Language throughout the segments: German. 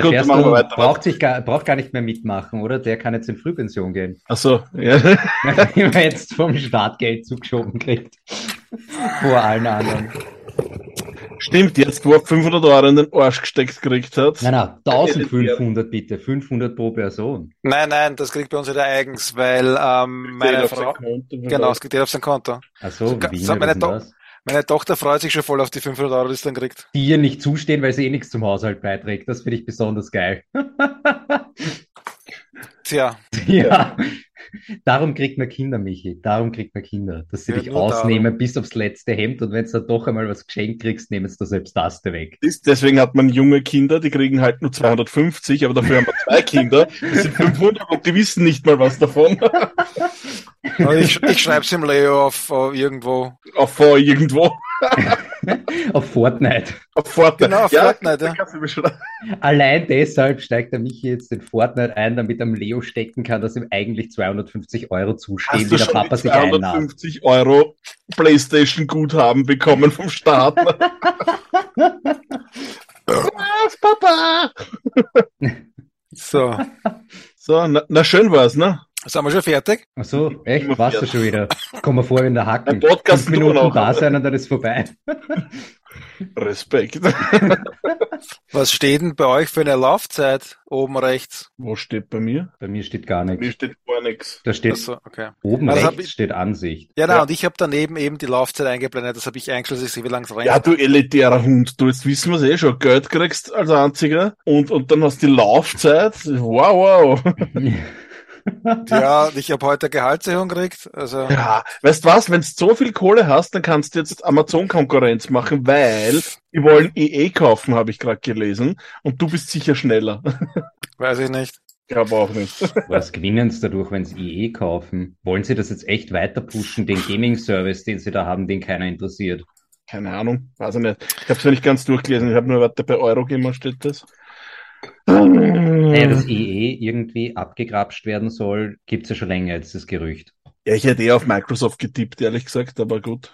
Gut, der wir Ferstl weiter. braucht, sich gar, braucht gar nicht mehr mitmachen, oder? Der kann jetzt in Frühpension gehen. Ach so, ja. Nachdem er jetzt vom Startgeld zugeschoben kriegt. Vor allen anderen. Stimmt, jetzt, wo er 500 Euro in den Arsch gesteckt gekriegt hat. Nein, nein, 1500 bitte. 500 pro Person. Nein, nein, das kriegt bei uns wieder eigens, weil ähm, meine Frau, Konto genau, es geht auf sein Konto. Also, So, wie so so meine To- das? Meine Tochter freut sich schon voll auf die 500 Euro, die sie dann kriegt. Die ihr nicht zustehen, weil sie eh nichts zum Haushalt beiträgt. Das finde ich besonders geil. Tja, Ja, darum kriegt man Kinder, Michi. Darum kriegt man Kinder. Dass sie Ja, dich ausnehmen bis aufs letzte Hemd und wenn du dann doch einmal was geschenkt kriegst, nehmen sie da selbst das da weg. Ist- Deswegen hat man junge Kinder, die kriegen halt nur 250, aber dafür haben wir zwei Kinder, das sind 500 und die wissen nicht mal was davon. Ich, ich schreibe es im Leo auf, auf irgendwo. Auf vor irgendwo. Auf Fortnite. Auf Fortnite. Genau, auf Fortnite, ja. du beschreiben. Allein deshalb steigt der Michi jetzt in Fortnite ein, damit er am Leo stecken kann, dass ihm eigentlich 250 Euro zustehen, Hast wie du der schon Papa die sich einnahm. 250 Euro Playstation-Guthaben bekommen vom Staat? was, Papa? So, So, na, na schön war's, ne? Sind wir schon fertig? Ach so, echt? Warst du schon wieder? Komm mal vor wie in der Hacken. Ein Podcast Fünf Minuten auch. da sein und dann ist vorbei. Respekt. Was steht denn bei euch für eine Laufzeit oben rechts? Wo steht bei mir? Bei mir steht gar Bei mir nichts. steht gar nichts. Da steht Achso, okay. oben hab rechts ich- steht Ansicht. Ja, na, Ja. und ich habe daneben eben die Laufzeit eingeblendet. Das habe ich sehe, wie lang es rennt. Ja, du elitärer Hund, du jetzt wissen wir eh schon, Geld kriegst als einziger und, und dann hast du die Laufzeit. Wow, wow. Ja, ich habe heute Gehaltserhöhung gekriegt. Also, Ja, weißt was, wenn du so viel Kohle hast, dann kannst du jetzt Amazon-Konkurrenz machen, weil die wollen EE kaufen, habe ich gerade gelesen, und du bist sicher schneller. weiß ich nicht. Glaube auch nicht. Was gewinnen sie dadurch, wenn sie EE kaufen? Wollen sie das jetzt echt weiter pushen, den Gaming-Service, den sie da haben, den keiner interessiert? Keine Ahnung, weiß ich nicht. Ich habe es nicht ganz durchgelesen, ich habe nur, warte, bei Eurogamer steht das. Naja, dass EE irgendwie abgegrapscht werden soll, gibt's ja schon länger jetzt das Gerücht. Ja, ich hätte eher auf Microsoft getippt, ehrlich gesagt, aber gut.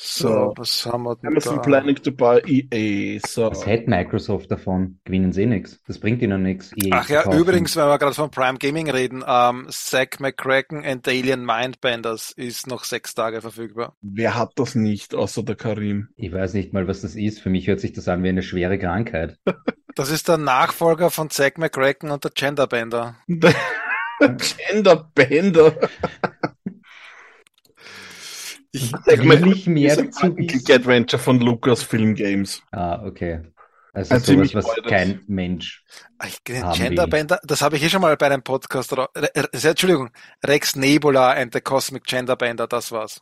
So, So. was haben wir denn Amazon da? planning to buy EA. So. Was hätte Microsoft davon? Gewinnen sie nichts. Das bringt ihnen nichts. EA Ach ja, übrigens, wenn wir gerade von Prime Gaming reden, ähm, Zack McCracken and the Alien Mindbenders ist noch sechs Tage verfügbar. Wer hat das nicht, außer der Karim? Ich weiß nicht mal, was das ist. Für mich hört sich das an wie eine schwere Krankheit. Das ist der Nachfolger von Zack McCracken und der Genderbender. Genderbender. Ich, Sag mal, Will ich mehr dazu wissen? Adventure von Lucasfilm Games. Ah, okay. Also Ein sowas, was altes. kein Mensch. ich den Haben Genderbender, das habe ich eh schon mal bei einem Podcast. Re, Re, Entschuldigung, Rex Nebula and the Cosmic Genderbender, das war's.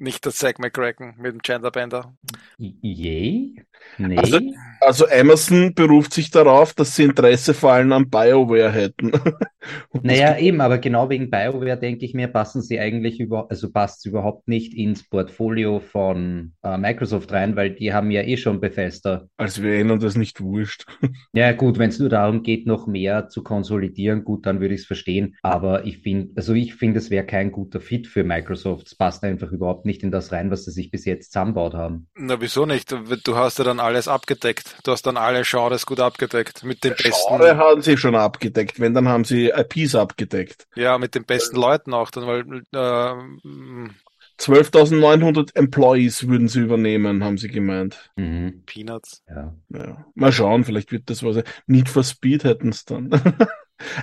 Nicht der Zack McCracken mit dem Genderbender. Yay? Nee? Also- Also Amazon beruft sich darauf, dass sie Interesse vor allem an BioWare hätten. Naja, eben, aber genau wegen BioWare denke ich mir, passen sie eigentlich über, also passt es überhaupt nicht ins Portfolio von äh, Microsoft rein, weil die haben ja eh schon Bethesda. Als wäre ihnen das nicht wurscht. Ja, gut, wenn es nur darum geht, noch mehr zu konsolidieren, gut, dann würde ich es verstehen. Aber ich finde, also ich finde, es wäre kein guter Fit für Microsoft. Es passt einfach überhaupt nicht in das rein, was sie sich bis jetzt zusammenbaut haben. Na, wieso nicht? Du hast ja dann alles abgedeckt. Du hast dann alle Genres gut abgedeckt. Mit den besten, Genre haben sie schon abgedeckt. Wenn, dann haben sie IPs abgedeckt. ja, mit den besten Leuten auch dann, weil, äh, 12.900 Employees würden sie übernehmen, haben sie gemeint. Mhm, Peanuts. ja. Ja. Mal schauen, vielleicht wird das was. Need for Speed hätten es dann.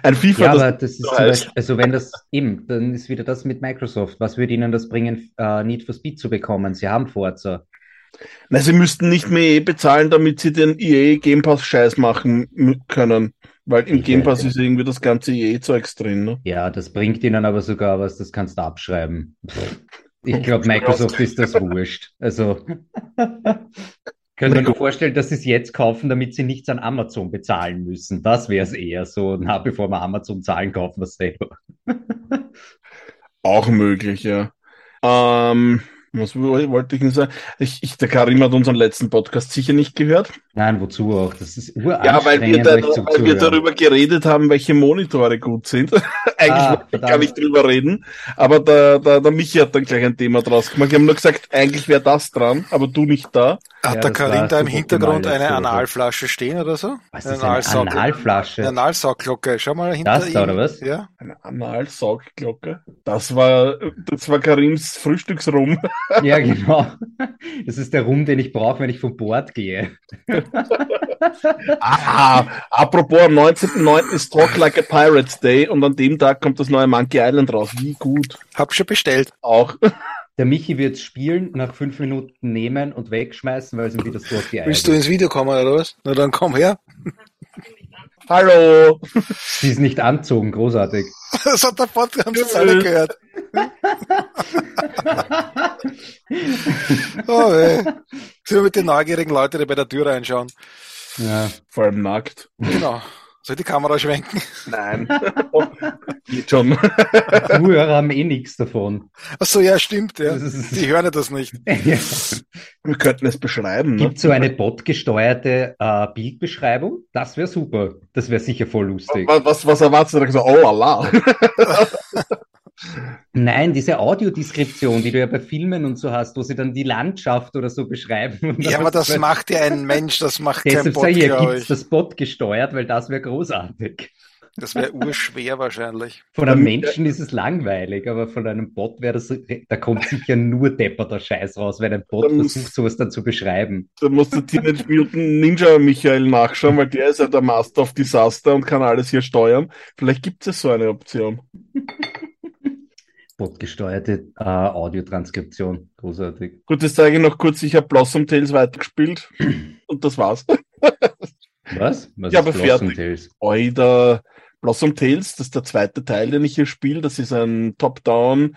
Ein FIFA, Ja, aber das ist zum. Beispiel, also wenn das eben, dann ist wieder das mit Microsoft. Was würde ihnen das bringen, äh, Need for Speed zu bekommen? Sie haben Forza. Na, sie müssten nicht mehr EA bezahlen, damit sie den EA Game Pass Scheiß machen können. Weil im Ich Game Pass ist irgendwie das ganze EA-Zeugs drin, ne? Ja, das bringt ihnen aber sogar was, das kannst du abschreiben. Pff, Ich glaube, Microsoft ist das wurscht. Also, Könnte mir vorstellen, dass sie es jetzt kaufen, damit sie nichts an Amazon bezahlen müssen. Das wäre es eher so, na, bevor wir Amazon zahlen, kaufen wir es selber. Auch möglich, ja. Ähm, was wollte ich denn sagen? Ich, ich, der Karim hat unseren letzten Podcast sicher nicht gehört. Nein, wozu auch? Das ist Ja, weil wir, da, weil wir darüber geredet haben, welche Monitore gut sind. Eigentlich ah, wollte ich gar nicht drüber reden. Aber der, der, der Michi hat dann gleich ein Thema draus gemacht. Wir haben nur gesagt, eigentlich wäre das dran, aber du nicht da. Hat ja, der Karim da im Hintergrund eine Analflasche stehen oder so? Was ist eine Analflasche? Eine Analsaugglocke. Schau mal hinter das da, oder was? Ja. Eine Analsaugglocke. Das war, das war Karims Frühstücksrum. Ja, genau. Das ist der Rum, den ich brauche, wenn ich vom Bord gehe. ah, apropos, am 19.09. ist Talk Like a Pirate Day und an dem Tag kommt das neue Monkey Island raus. Wie gut. Hab schon bestellt. Auch. Der Michi wird spielen, nach fünf Minuten nehmen und wegschmeißen, weil es ihm wieder so geeilt Willst du ins Video kommen oder was? Na dann komm her. Hallo. Sie ist nicht anzogen, großartig. Das hat der Podcast alle gehört. oh, ey. Sind wir mit den neugierigen Leuten, die bei der Tür reinschauen. Ja, vor allem nackt. Genau. Soll die Kamera schwenken? Nein. Geht schon. Zuhörer haben eh nichts davon. Ach so, ja, stimmt, ja. Die hören das nicht. ja. Wir könnten es beschreiben. Gibt ne? so eine botgesteuerte äh, Bildbeschreibung? Das wäre super. Das wäre sicher voll lustig. Was, was, was erwartest du? So, oh, Allah. Nein, diese Audiodeskription, die du ja bei Filmen und so hast, wo sie dann die Landschaft oder so beschreiben. Ja, aber das macht ja ein Mensch, das macht kein Bot, hier gibt's das Bot gesteuert, weil das wäre großartig. Das wäre urschwer wahrscheinlich. Von einem Menschen ist es langweilig, aber von einem Bot wäre das, da kommt sicher nur depperter Scheiß raus, wenn ein Bot muss, versucht, sowas dann zu beschreiben. Da musst du Teenage Mutant Ninja Michael nachschauen, weil der ist ja der Master of Disaster und kann alles hier steuern. Vielleicht gibt es so eine Option. Botgesteuerte äh, Audiotranskription. Großartig. Gut, das zeige ich noch kurz. Ich habe Blossom Tales weitergespielt und das war's. Was? Was ich habe fertig. Tales? Oida. Blossom Tales, das ist der zweite Teil, den ich hier spiele. Das ist ein Top-Down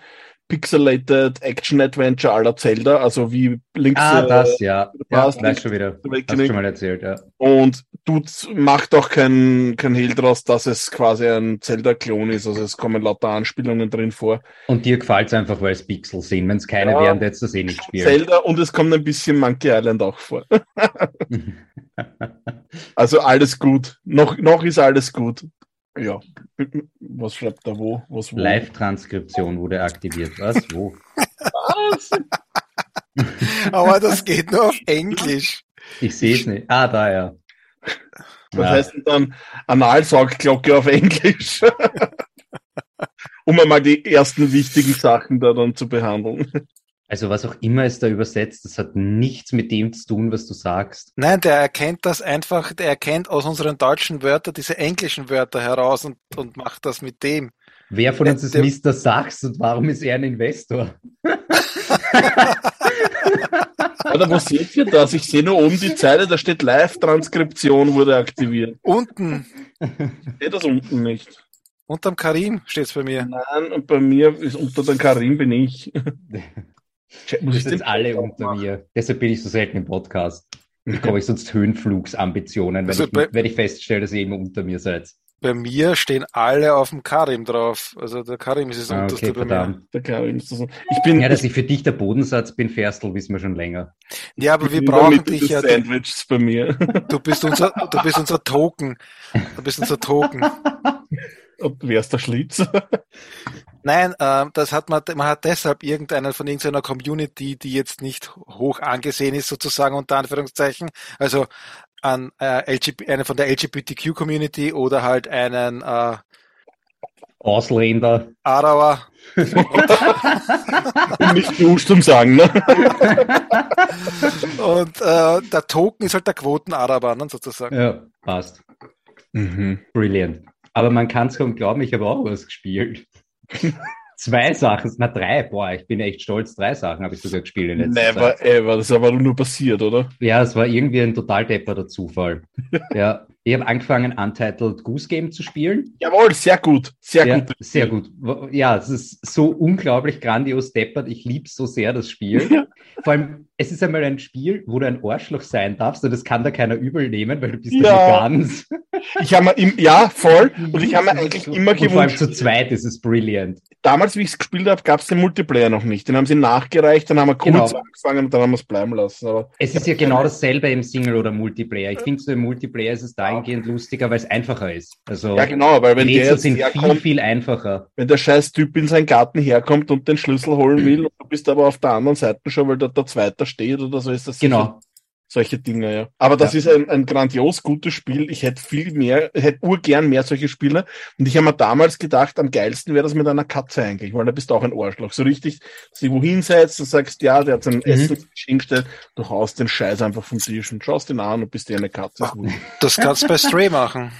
Pixelated Action Adventure aller Zelda, also wie links. Ah, das, ja. Ja, weiß schon wieder. Hast schon mal erzählt, ja. Und du macht auch kein, kein Hehl draus, dass es quasi ein Zelda-Klon ist. Also es kommen lauter Anspielungen drin vor. Und dir gefällt es einfach, weil es Pixel sind. Wenn es keine ja, wären, hättest du das eh nicht spielen. Zelda und es kommt ein bisschen Monkey Island auch vor. also alles gut. Noch, noch ist alles gut. Ja. Was schreibt er wo? wo? Live-Transkription wurde aktiviert. Was? Wo? Was? Aber das geht nur auf Englisch. Ich sehe es nicht. Ah, da ja. Was ja. heißt denn dann Analsaugglocke auf Englisch? um einmal die ersten wichtigen Sachen da dann zu behandeln. Also was auch immer es da übersetzt, das hat nichts mit dem zu tun, was du sagst. Nein, der erkennt das einfach, der erkennt aus unseren deutschen Wörtern diese englischen Wörter heraus und, und macht das mit dem. Wer von uns ist der, Mr. Sachs und warum ist er ein Investor? Oder wo seht ihr das? Ich sehe nur oben die Zeile, da steht Live-Transkription wurde aktiviert. Unten. Ich sehe das unten nicht. Unterm Karim steht es bei mir. Nein, und bei mir ist unter dem Karim bin ich. Muss ich sind alle unter mir. Deshalb bin ich so selten im Podcast. Bekomme ich sonst Höhenflugsambitionen, wenn, also ich, wenn ich feststelle, dass ihr immer unter mir seid. Bei mir stehen alle auf dem Karim drauf. Also der Karim ist das ah, unterste okay, bei verdammt. mir. Der Karim ist das. Ich bin, ja, dass ich für dich der Bodensatz bin, Ferstel, wissen wir schon länger. Ja, aber wir brauchen dich ja. Sandwiches bei mir. Du bist unser, du bist unser Token. Du bist unser Token. Und wer ist der Schlitz? Nein, äh, das hat man, man hat deshalb irgendeinen von irgendeiner Community, die jetzt nicht hoch angesehen ist, sozusagen unter Anführungszeichen, also an äh, LGBT, einen von der LGBTQ-Community oder halt einen äh, Ausländer. Arawa. nicht du zum sagen, ne? Und äh, der Token ist halt der Quoten-Araber, ne, sozusagen. Ja, passt. Mhm. Brilliant. Aber man kann es kaum glauben, ich habe auch was gespielt. Zwei Sachen, na drei, boah, ich bin echt stolz, drei Sachen habe ich sogar gespielt in letzter Never Zeit. ever, das ist aber nur passiert, oder? Ja, es war irgendwie ein total depperter Zufall. ja, ich habe angefangen, Untitled Goose Game zu spielen. Jawohl, sehr gut, sehr ja, gut. Sehr gut. Ja, es ist so unglaublich grandios deppert, ich liebe so sehr das Spiel. Vor allem, es ist einmal ein Spiel, wo du ein Arschloch sein darfst und das kann da keiner übel nehmen, weil du bist ja ganz. Ich habe mir, ja, voll. Und ich habe mir eigentlich immer gewünscht. Vor allem zu zweit ist es brilliant. Damals, wie ich es gespielt habe, gab es den Multiplayer noch nicht. Den haben sie nachgereicht, dann haben wir kurz genau. angefangen und dann haben wir es bleiben lassen. Aber es ist ja genau dasselbe im Single oder Multiplayer. Ich finde, so im Multiplayer ist es dahingehend lustiger, weil es einfacher ist. Also ja, genau, weil wenn Rätsel der sind herkommt, viel, viel einfacher. Wenn der scheiß Typ in seinen Garten herkommt und den Schlüssel holen will, und du bist aber auf der anderen Seite schon, weil dort der Zweite steht oder so, ist das genau solche Dinge, ja. Aber das ja. ist ein, ein grandios gutes Spiel. Ich hätte viel mehr, hätte urgern mehr solche Spiele. Und ich habe mir damals gedacht, am geilsten wäre das mit einer Katze eigentlich, weil da bist du auch ein Arschloch. So richtig, dass du wohin setzt, du sagst, ja, der hat sein mhm. Essen hingestellt, du haust den Scheiß einfach vom Tisch und schaust ihn an und bist dir eine Katze. Das kannst du bei Stray machen.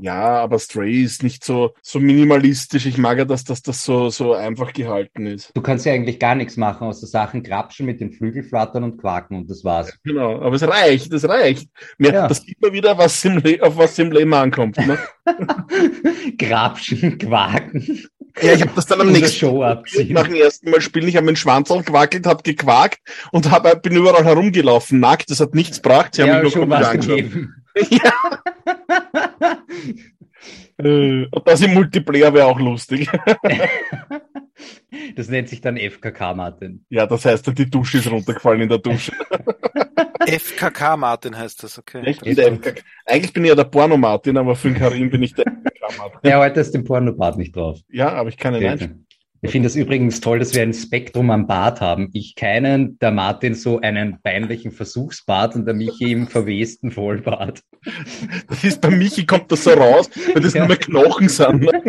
Ja, aber Stray ist nicht so, so minimalistisch. Ich mag ja, dass, dass das so, so einfach gehalten ist. Du kannst ja eigentlich gar nichts machen, außer Sachen krapschen mit den Flügel flattern und quaken und das war's. Genau, aber es reicht, es reicht. Mehr, ja. Das sieht man wieder, was im auf was im Leben ankommt. Ne? Grapschen, quaken. Ja, ich habe das dann am nächsten Show abziehen. nach dem ersten Mal spielen. Ich habe meinen Schwanz gewackelt, habe gequakt und hab, bin überall herumgelaufen, nackt. Das hat nichts gebracht. Sie haben ja, mich nur schon was gegeben. Ja. Äh, und das im Multiplayer wäre auch lustig. das nennt sich dann FKK, Martin. Ja, das heißt, die Dusche ist runtergefallen in der Dusche. FKK Martin heißt das, okay. Echt? FKK. Eigentlich bin ich ja der Porno Martin, aber für den Karim bin ich der FKK Martin. Ja, heute ist den Porno-Part nicht drauf. Ja, aber ich kann ihn okay. Ich finde es übrigens toll, dass wir ein Spektrum am Bart haben. Ich keinen, der Martin so einen peinlichen Versuchsbart und der Michi im verwesten Vollbart. Das ist bei Michi kommt das so raus, weil das ja. nur mehr Knochen sind. Ne?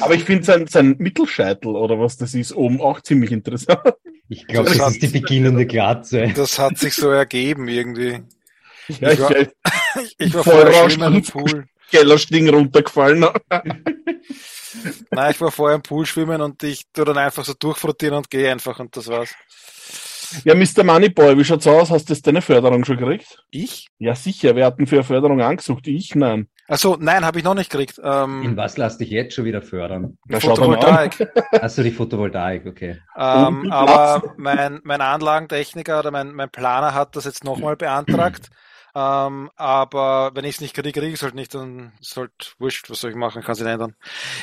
Aber ich finde sein, sein Mittelscheitel oder was das ist oben auch ziemlich interessant. Ich glaube, das, das ist die beginnende Glatze. Das hat sich so ergeben irgendwie. Ja, ich, war, ich, ich war vorher schon im Pool. Kellerstiegen runtergefallen. Nein, ich war vorher im Pool schwimmen und ich tu dann einfach so durchfrotieren und gehe einfach und das war's. Ja, Mr. Moneyboy, wie schaut's aus? Hast du jetzt deine Förderung schon gekriegt? Ich? Ja, sicher. Wir hatten für eine Förderung angesucht. Ich, nein. Achso, nein, habe ich noch nicht gekriegt. Ähm, In was lass dich jetzt schon wieder fördern? Na, Photovoltaik. Achso, die Photovoltaik, okay. Ähm, aber mein, mein Anlagentechniker oder mein, mein Planer hat das jetzt nochmal beantragt. Ähm, aber wenn ich es nicht kriege, kriege ich es halt nicht, dann ist halt wurscht, was soll ich machen, kann sich ändern.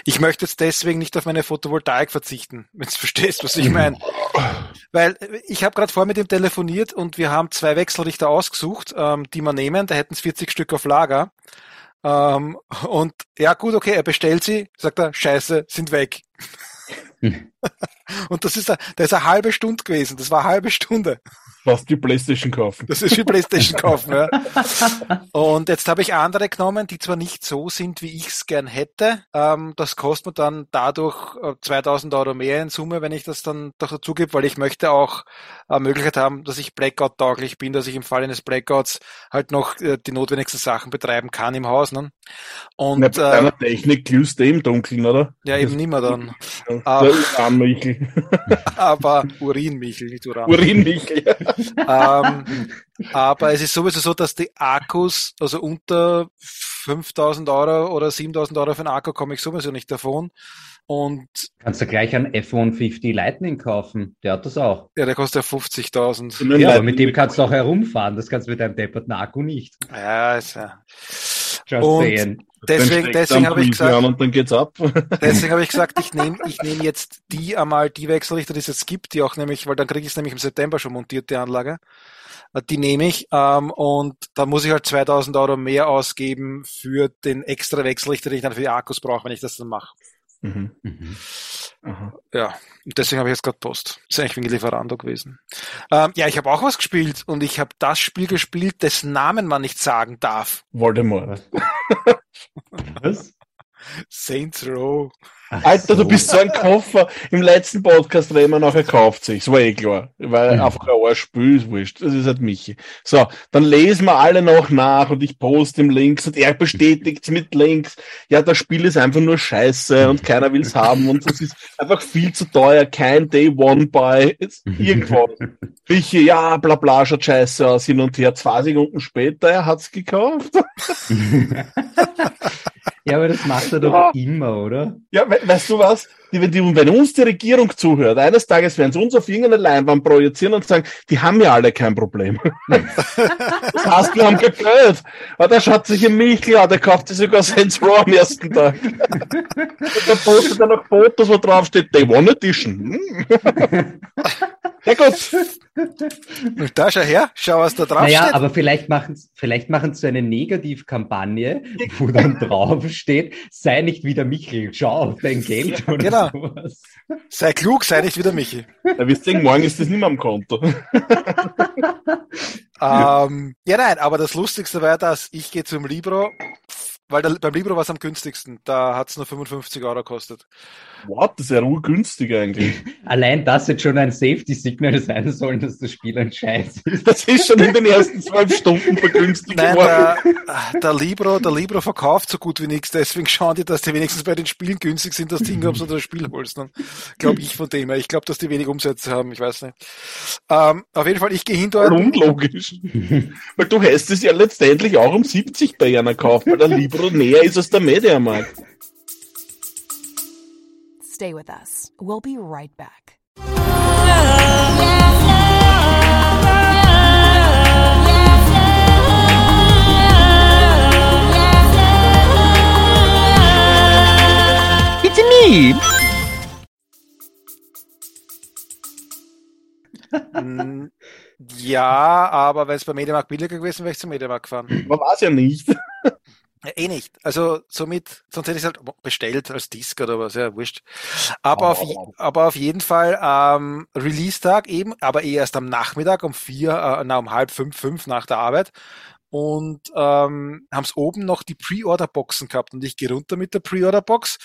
Ich möchte jetzt deswegen nicht auf meine Photovoltaik verzichten, wenn du verstehst, was ich meine. Weil ich habe gerade vorher mit ihm telefoniert und wir haben zwei Wechselrichter ausgesucht, ähm, die wir nehmen, da hätten es 40 Stück auf Lager. Ähm, und ja gut, okay, er bestellt sie, sagt er, scheiße, sind weg. und das ist, da ist eine halbe Stunde gewesen, das war eine halbe Stunde. Fast die Playstation kaufen. Das ist wie Playstation kaufen, ja. Und jetzt habe ich andere genommen, die zwar nicht so sind, wie ich es gern hätte. Ähm, das kostet mir dann dadurch 2000 äh, Euro mehr in Summe, wenn ich das dann doch dazu gebe, weil ich möchte auch äh, Möglichkeit haben, dass ich Blackout-tauglich bin, dass ich im Fall eines Blackouts halt noch äh, die notwendigsten Sachen betreiben kann im Haus. Ne? Und Na, bei deiner äh, Technik glühst du im Dunkeln, oder? Ja, eben nimmer dann. Ja, aber, Uranmichel. aber Urinmichel, nicht Uran. Urinmichel, ähm, aber es ist sowieso so, dass die Akkus, also unter 5000 Euro oder 7000 Euro für einen Akku komme ich sowieso nicht davon. Und Kannst du gleich einen F-150 Lightning kaufen? Der hat das auch. Ja, der kostet ja 50.000. Ja, aber mit dem kannst du auch herumfahren. Das kannst du mit deinem depperten Akku nicht. Ja, ist ja. Just und saying. Deswegen, deswegen habe ich gesagt, und dann geht's ab. deswegen habe ich gesagt, ich nehme ich nehm jetzt die einmal, die Wechselrichter, die es jetzt gibt, die auch nämlich, weil dann kriege ich es nämlich im September schon montiert, die Anlage. Äh, die nehme ich ähm, und da muss ich halt 2000 Euro mehr ausgeben für den extra Wechselrichter, den ich dann für die Akkus brauche, wenn ich das dann mache. Mhm. Mhm. Ja, und deswegen habe ich jetzt gerade Post. Das ist eigentlich wegen Lieferando gewesen. Ähm, ja, ich habe auch was gespielt und ich habe das Spiel gespielt, dessen Namen man nicht sagen darf. Voldemort. was? Saints Row. Alter, du bist so ein Koffer. Im letzten Podcast reden wir nachher kauft sich. Das war eh klar. Weil mhm. einfach ein Arschspiel ist wurscht. Das ist halt Michi. So, dann lesen wir alle noch nach und ich poste im Links und er bestätigt mit Links. Ja, das Spiel ist einfach nur scheiße und keiner will es haben und es ist einfach viel zu teuer. Kein Day One Buy. Irgendwo. Michi, ja, bla bla, schaut scheiße aus hin und her. Zwei Sekunden später, er hat's gekauft. Ja, aber das macht er doch ja. immer, oder? Ja, we weißt du was? Die, wenn, die, wenn uns die Regierung zuhört, eines Tages werden sie uns auf irgendeine Leinwand projizieren und sagen, die haben ja alle kein Problem. das heißt, wir haben kein Geld. Aber der schaut sich im Michel an, der kauft sich sogar Saints Row am ersten Tag. und der postet dann noch Fotos, wo drauf steht, Day One Edition. Ja gut. Da schau her, schau, was da drauf naja, steht. aber vielleicht machen vielleicht machen sie eine Negativkampagne, wo dann drauf steht, sei nicht wieder Michel, schau auf dein Geld oder genau. sowas. Sei klug, sei nicht wieder Michel. Ja, wir sehen, morgen ist das nicht mehr am Konto. ähm, ja, nein, aber das Lustigste war, dass ich gehe zum Libro, weil der, beim Libro war es am günstigsten. Da hat es nur 55 Euro gekostet. What? Das ist ja günstig eigentlich. Allein das jetzt schon ein Safety-Signal sein soll, dass das Spiel ein Scheiß ist. Das ist schon in den ersten zwölf Stunden vergünstigt Nein, der, der, Libro, der Libro verkauft so gut wie nichts, deswegen schauen die, dass die wenigstens bei den Spielen günstig sind, dass die hingabst oder das Spiel holst. Dann glaube ich von dem her. Ich glaube, dass die wenig Umsätze haben, ich weiß nicht. Ähm, auf jeden Fall, ich gehe hin dort. Unlogisch. weil du hast es ja letztendlich auch um 70 bei einer kaufen, weil der Libro näher ist als der Mediamarkt. Stay with us. We'll be right back. It's me! Mm, ja, aber wenn es bei Mediamarkt billiger gewesen wäre, wäre ich zum Mediamarkt gefahren. Man war es ja nicht. Ja, eh nicht. Also somit, sonst hätte ich es halt bestellt als Disk oder was, ja, wurscht. Aber, oh. auf, aber auf jeden Fall ähm, Release-Tag eben, aber eh erst am Nachmittag um vier, äh, na um halb fünf, fünf nach der Arbeit. Und ähm, haben es oben noch die Pre-Order-Boxen gehabt und ich gehe runter mit der Pre-Order-Box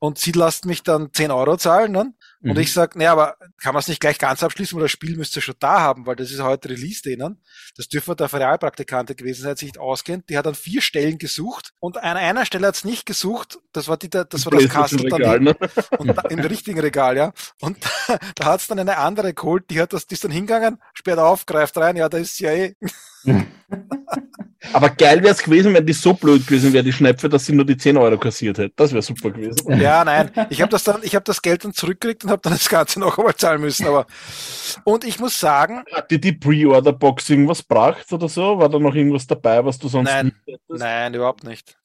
und sie lassen mich dann 10 Euro zahlen. Ne? Und mhm. ich sag, nee, aber kann man es nicht gleich ganz abschließen, weil das Spiel müsst ihr schon da haben, weil das ist heute Release denen. Das dürfen der Realpraktikante gewesen sein, sich nicht auskennt. Die hat an vier Stellen gesucht und an einer Stelle hat es nicht gesucht. Das war die, das war das Kastel daneben. Ne? Und da, im richtigen Regal, ja. Und da hat es dann eine andere geholt, die hat das, die ist dann hingegangen, sperrt auf, greift rein, ja, da ist sie ja eh. Aber geil wäre es gewesen, wenn die so blöd gewesen wäre, die Schnäpfe, dass sie nur die 10 Euro kassiert hätte. Das wäre super gewesen. Ja, nein. Ich habe das dann, ich habe das Geld dann zurückgekriegt und habe dann das Ganze noch einmal zahlen müssen. Aber und ich muss sagen. Hat dir die Pre-Order-Box irgendwas gebracht oder so? War da noch irgendwas dabei, was du sonst nein, nicht hättest? Nein, überhaupt nicht.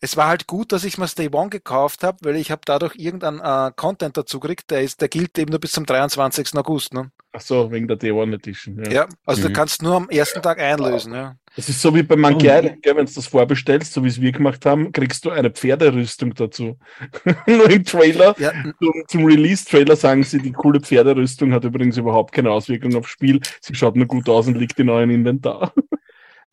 Es war halt gut, dass ich mir Stay One gekauft habe, weil ich habe dadurch irgendeinen äh, Content dazu gekriegt, der ist, der gilt eben nur bis zum 23. August. Ne? Ach so, wegen der Day One Edition. Ja, ja also mhm. du kannst nur am ersten Tag einlösen. Ja. Das ist so wie bei Monkey oh. Island, wenn du das vorbestellst, so wie es wir gemacht haben, kriegst du eine Pferderüstung dazu. nur im Trailer, ja. zum, zum Release-Trailer sagen sie, die coole Pferderüstung hat übrigens überhaupt keine Auswirkung aufs Spiel. Sie schaut nur gut aus und liegt in eurem Inventar.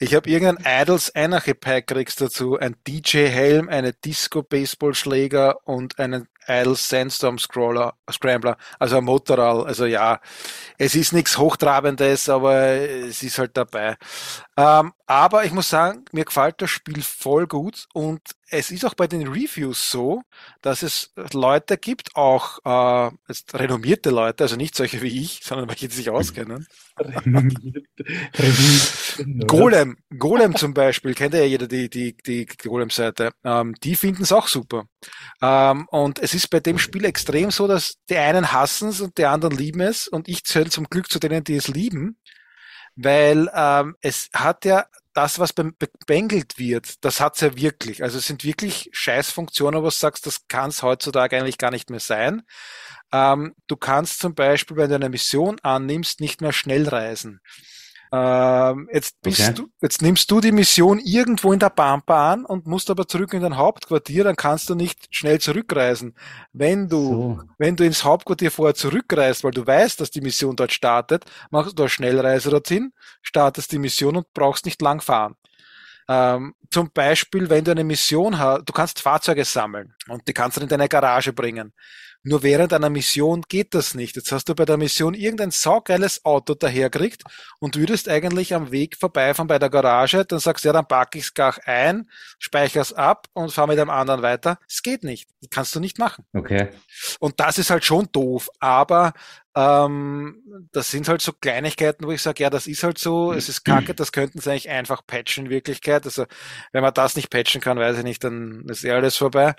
Ich habe irgendein Idols Anarchy Pack kriegst dazu, ein DJ Helm, eine Disco Baseball Schläger und einen Idle Sandstorm Scroller, Scrambler, also ein Motorrad. Also ja, es ist nichts Hochtrabendes, aber es ist halt dabei. Ähm, aber ich muss sagen, mir gefällt das Spiel voll gut und es ist auch bei den Reviews so, dass es Leute gibt, auch äh, renommierte Leute, also nicht solche wie ich, sondern welche, die sich auskennen. Golem, Golem zum Beispiel, kennt ja jeder die, die, die Golem-Seite. Ähm, die finden es auch super. Ähm, und es ist bei dem Spiel extrem so, dass die einen hassen es und die anderen lieben es und ich zähle zum Glück zu denen, die es lieben, weil ähm, es hat ja das, was bebängelt wird, das hat's ja wirklich. Also es sind wirklich Scheißfunktionen, wo du sagst, das kann es heutzutage eigentlich gar nicht mehr sein. Ähm, du kannst zum Beispiel, wenn du eine Mission annimmst, nicht mehr schnell reisen. Ähm, jetzt bist okay. du, jetzt nimmst du die Mission irgendwo in der Pampa an und musst aber zurück in dein Hauptquartier, dann kannst du nicht schnell zurückreisen. Wenn du, so. wenn du ins Hauptquartier vorher zurückreist, weil du weißt, dass die Mission dort startet, machst du da Schnellreise dorthin, startest die Mission und brauchst nicht lang fahren. Ähm, zum Beispiel, wenn du eine Mission hast, du kannst Fahrzeuge sammeln und die kannst du in deine Garage bringen. Nur während einer Mission geht das nicht. Jetzt hast du bei der Mission irgendein saugeiles Auto daherkriegt und würdest eigentlich am Weg vorbeifahren bei der Garage, dann sagst du, ja, dann packe ich es gar ein, speicher's ab und fahr mit dem anderen weiter. Es geht nicht. Das kannst du nicht machen. Okay. Und das ist halt schon doof, aber ähm, das sind halt so Kleinigkeiten, wo ich sage, ja, das ist halt so, es ist kacke, das könnten sie eigentlich einfach patchen in Wirklichkeit. Also wenn man das nicht patchen kann, weiß ich nicht, dann ist eh alles vorbei.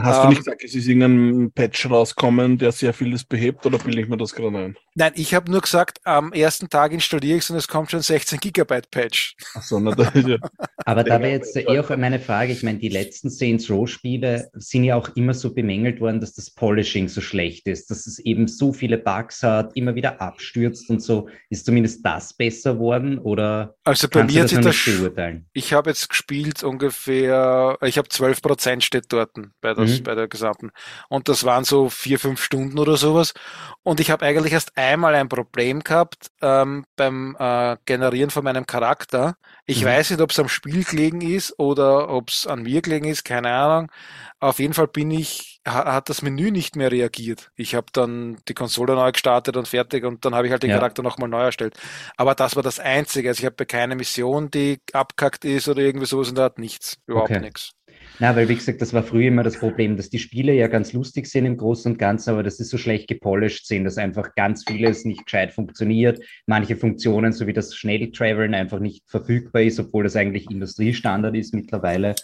Hast ähm, du nicht gesagt, es ist irgendein Patch rauskommen, der sehr vieles behebt oder bilde ich mir das gerade ein? Nein, ich habe nur gesagt, am ersten Tag installiere ich es und es kommt schon 16 Gigabyte Patch. Ach so, na, das ist ja Aber da wäre jetzt eh auch meine Frage, ich meine, die letzten Saints Row Spiele sind ja auch immer so bemängelt worden, dass das Polishing so schlecht ist, dass es eben so viele Bugs Bugs hat, immer wieder abstürzt und so. Ist zumindest das besser worden oder also bei mir hat sich das beurteilen? Ich habe jetzt gespielt ungefähr, ich habe 12 Prozent steht dort bei, das, mhm. bei der gesamten. Und das waren so vier, fünf Stunden oder sowas. Und ich habe eigentlich erst einmal ein Problem gehabt ähm, beim äh, Generieren von meinem Charakter. Ich mhm. weiß nicht, ob es am Spiel gelegen ist oder ob es an mir gelegen ist, keine Ahnung. Auf jeden Fall bin ich, hat das Menü nicht mehr reagiert. Ich habe dann die Konsole neu gestartet und fertig und dann habe ich halt den ja. Charakter nochmal neu erstellt. Aber das war das Einzige. Also ich habe keine Mission, die abkackt ist oder irgendwie sowas und da hat nichts. Überhaupt okay. nichts. Na, weil wie gesagt, das war früher immer das Problem, dass die Spiele ja ganz lustig sind im Großen und Ganzen, aber dass sie so schlecht gepolished sind, dass einfach ganz vieles nicht gescheit funktioniert. Manche Funktionen, so wie das Schnelltraveln, einfach nicht verfügbar ist, obwohl das eigentlich Industriestandard ist mittlerweile.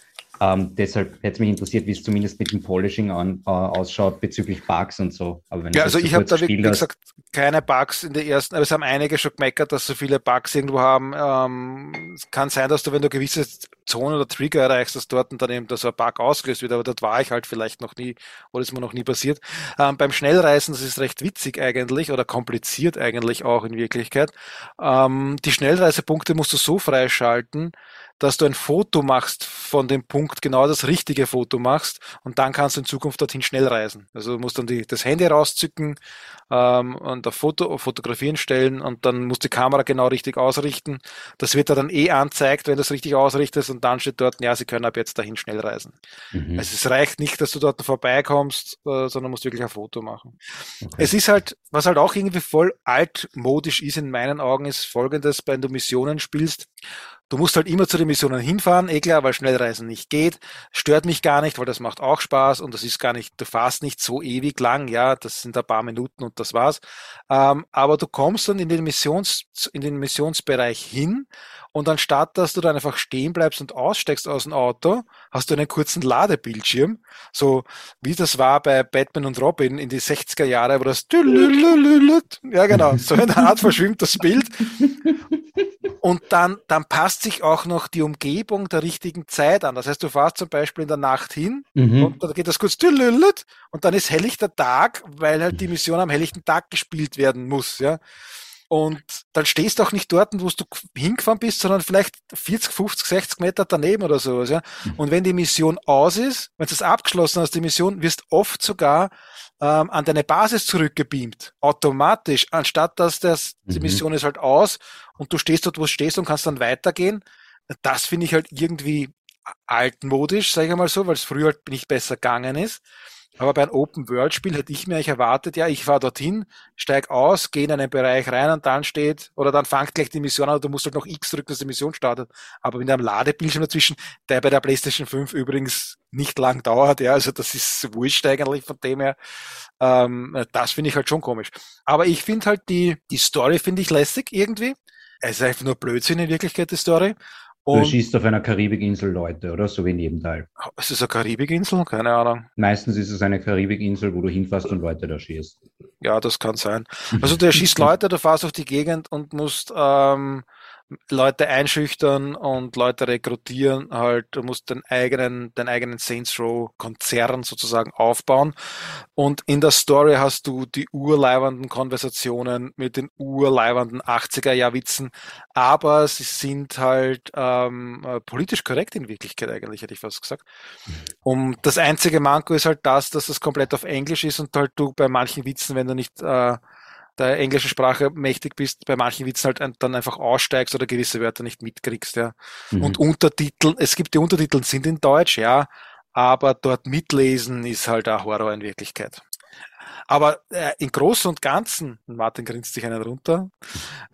Ähm, deshalb hätte es mich interessiert, wie es zumindest mit dem Polishing an, äh, ausschaut bezüglich Bugs und so. Ja, also ich habe da, wie, gesagt, keine Bugs in der ersten, aber es haben einige schon gemeckert, dass so viele Bugs irgendwo haben. Ähm, es kann sein, dass du, wenn du gewisse Zonen oder Trigger erreichst, dass dort dann eben so ein Bug ausgelöst wird, aber dort war ich halt vielleicht noch nie, oder ist mir noch nie passiert. Ähm, beim Schnellreisen, das ist recht witzig eigentlich, oder kompliziert eigentlich auch in Wirklichkeit. Ähm, die Schnellreisepunkte musst du so freischalten, dass du ein Foto machst von dem Punkt, genau das richtige Foto machst und dann kannst du in Zukunft dorthin schnell reisen. Also du musst dann die, das Handy rauszücken ähm, und auf Foto, auf Fotografieren stellen und dann musst die Kamera genau richtig ausrichten. Das wird da dann eh anzeigt, wenn du es richtig ausrichtest und dann steht dort, ja, sie können ab jetzt dahin schnell reisen. Mhm. Also es reicht nicht, dass du dort vorbeikommst, äh, sondern musst wirklich ein Foto machen. Okay. Es ist halt, was halt auch irgendwie voll altmodisch ist in meinen Augen, ist folgendes, wenn du Missionen spielst, Du musst halt immer zu den Missionen hinfahren, eh klar, weil Schnellreisen nicht geht. Stört mich gar nicht, weil das macht auch Spaß und das ist gar nicht, du fährst nicht so ewig lang, ja, das sind ein paar Minuten und das war's. Ähm, aber du kommst dann in den Missions, in den Missionsbereich hin und anstatt, dass du dann einfach stehen bleibst und aussteigst aus dem Auto, hast du einen kurzen Ladebildschirm, so wie das war bei Batman und Robin in die 60er Jahre, wo das ja genau, so in der Art verschwimmt das Bild und dann, dann passt sich auch noch die Umgebung der richtigen Zeit an. Das heißt, du fährst zum Beispiel in der Nacht hin mhm. und dann geht das kurz und dann ist helllichter Tag, weil halt die Mission am helllichten Tag gespielt werden muss, ja. Und dann stehst du auch nicht dort, wo du hingefahren bist, sondern vielleicht 40, 50, 60 Meter daneben oder sowas, ja. Mhm. Und wenn die Mission aus ist, wenn du es abgeschlossen hast, die Mission, wirst oft sogar ähm, an deine Basis zurückgebeamt, automatisch, anstatt dass das, die mhm. Mission ist halt aus und du stehst dort, wo du stehst und kannst dann weitergehen. Das finde ich halt irgendwie altmodisch, sage ich mal so, weil es früher halt nicht besser gegangen ist. Aber bei einem Open-World-Spiel hätte ich mir eigentlich erwartet, ja, ich fahre dorthin, steig aus, gehe in einen Bereich rein und dann steht, oder dann fangt gleich die Mission an, oder du musst halt noch X drücken, dass die Mission startet. Aber mit einem Ladebildschirm dazwischen, der bei der PlayStation 5 übrigens nicht lang dauert, ja, also das ist wurscht eigentlich von dem her. Ähm, das finde ich halt schon komisch. Aber ich finde halt die, die Story finde ich lässig irgendwie. Es ist einfach nur Blödsinn in Wirklichkeit, die Story. Und du schießt auf einer Karibikinsel Leute, oder? So wie in jedem Teil. Ist es eine Karibikinsel? Keine Ahnung. Meistens ist es eine Karibikinsel, wo du hinfährst und Leute da schießt. Ja, das kann sein. Also du schießt Leute, du fährst auf die Gegend und musst ähm, Leute einschüchtern und Leute rekrutieren, halt, du musst den eigenen, den eigenen Saints Row Konzern sozusagen aufbauen. Und in der Story hast du die urleibenden Konversationen mit den urleibenden 80er Jahr Witzen, aber sie sind halt ähm, äh, politisch korrekt in Wirklichkeit eigentlich, hätte ich fast gesagt. Und das einzige Manko ist halt das, dass es komplett auf Englisch ist und halt du bei manchen Witzen, wenn du nicht äh, der englischen Sprache mächtig bist, bei manchen Witzen halt dann einfach aussteigst oder gewisse Wörter nicht mitkriegst, ja. Mhm. Und Untertitel, es gibt die Untertitel sind in Deutsch, ja, aber dort mitlesen ist halt auch Horror in Wirklichkeit. Aber äh, im Großen und Ganzen, Martin grinst sich einen runter,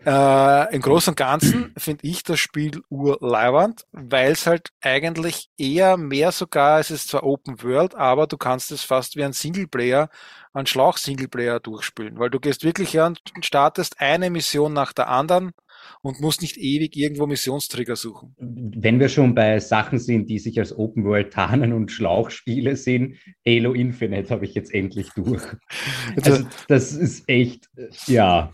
äh, im Großen und Ganzen finde ich das Spiel urleiwand, weil es halt eigentlich eher mehr sogar, es ist zwar Open World, aber du kannst es fast wie ein Singleplayer, ein Schlauch-Singleplayer durchspielen, weil du gehst wirklich her und startest eine Mission nach der anderen und musst nicht ewig irgendwo Missionstrigger suchen. Wenn wir schon bei Sachen sind, die sich als Open World tarnen und Schlauchspiele sehen, Halo Infinite habe ich jetzt endlich durch. Also das ist echt, ja.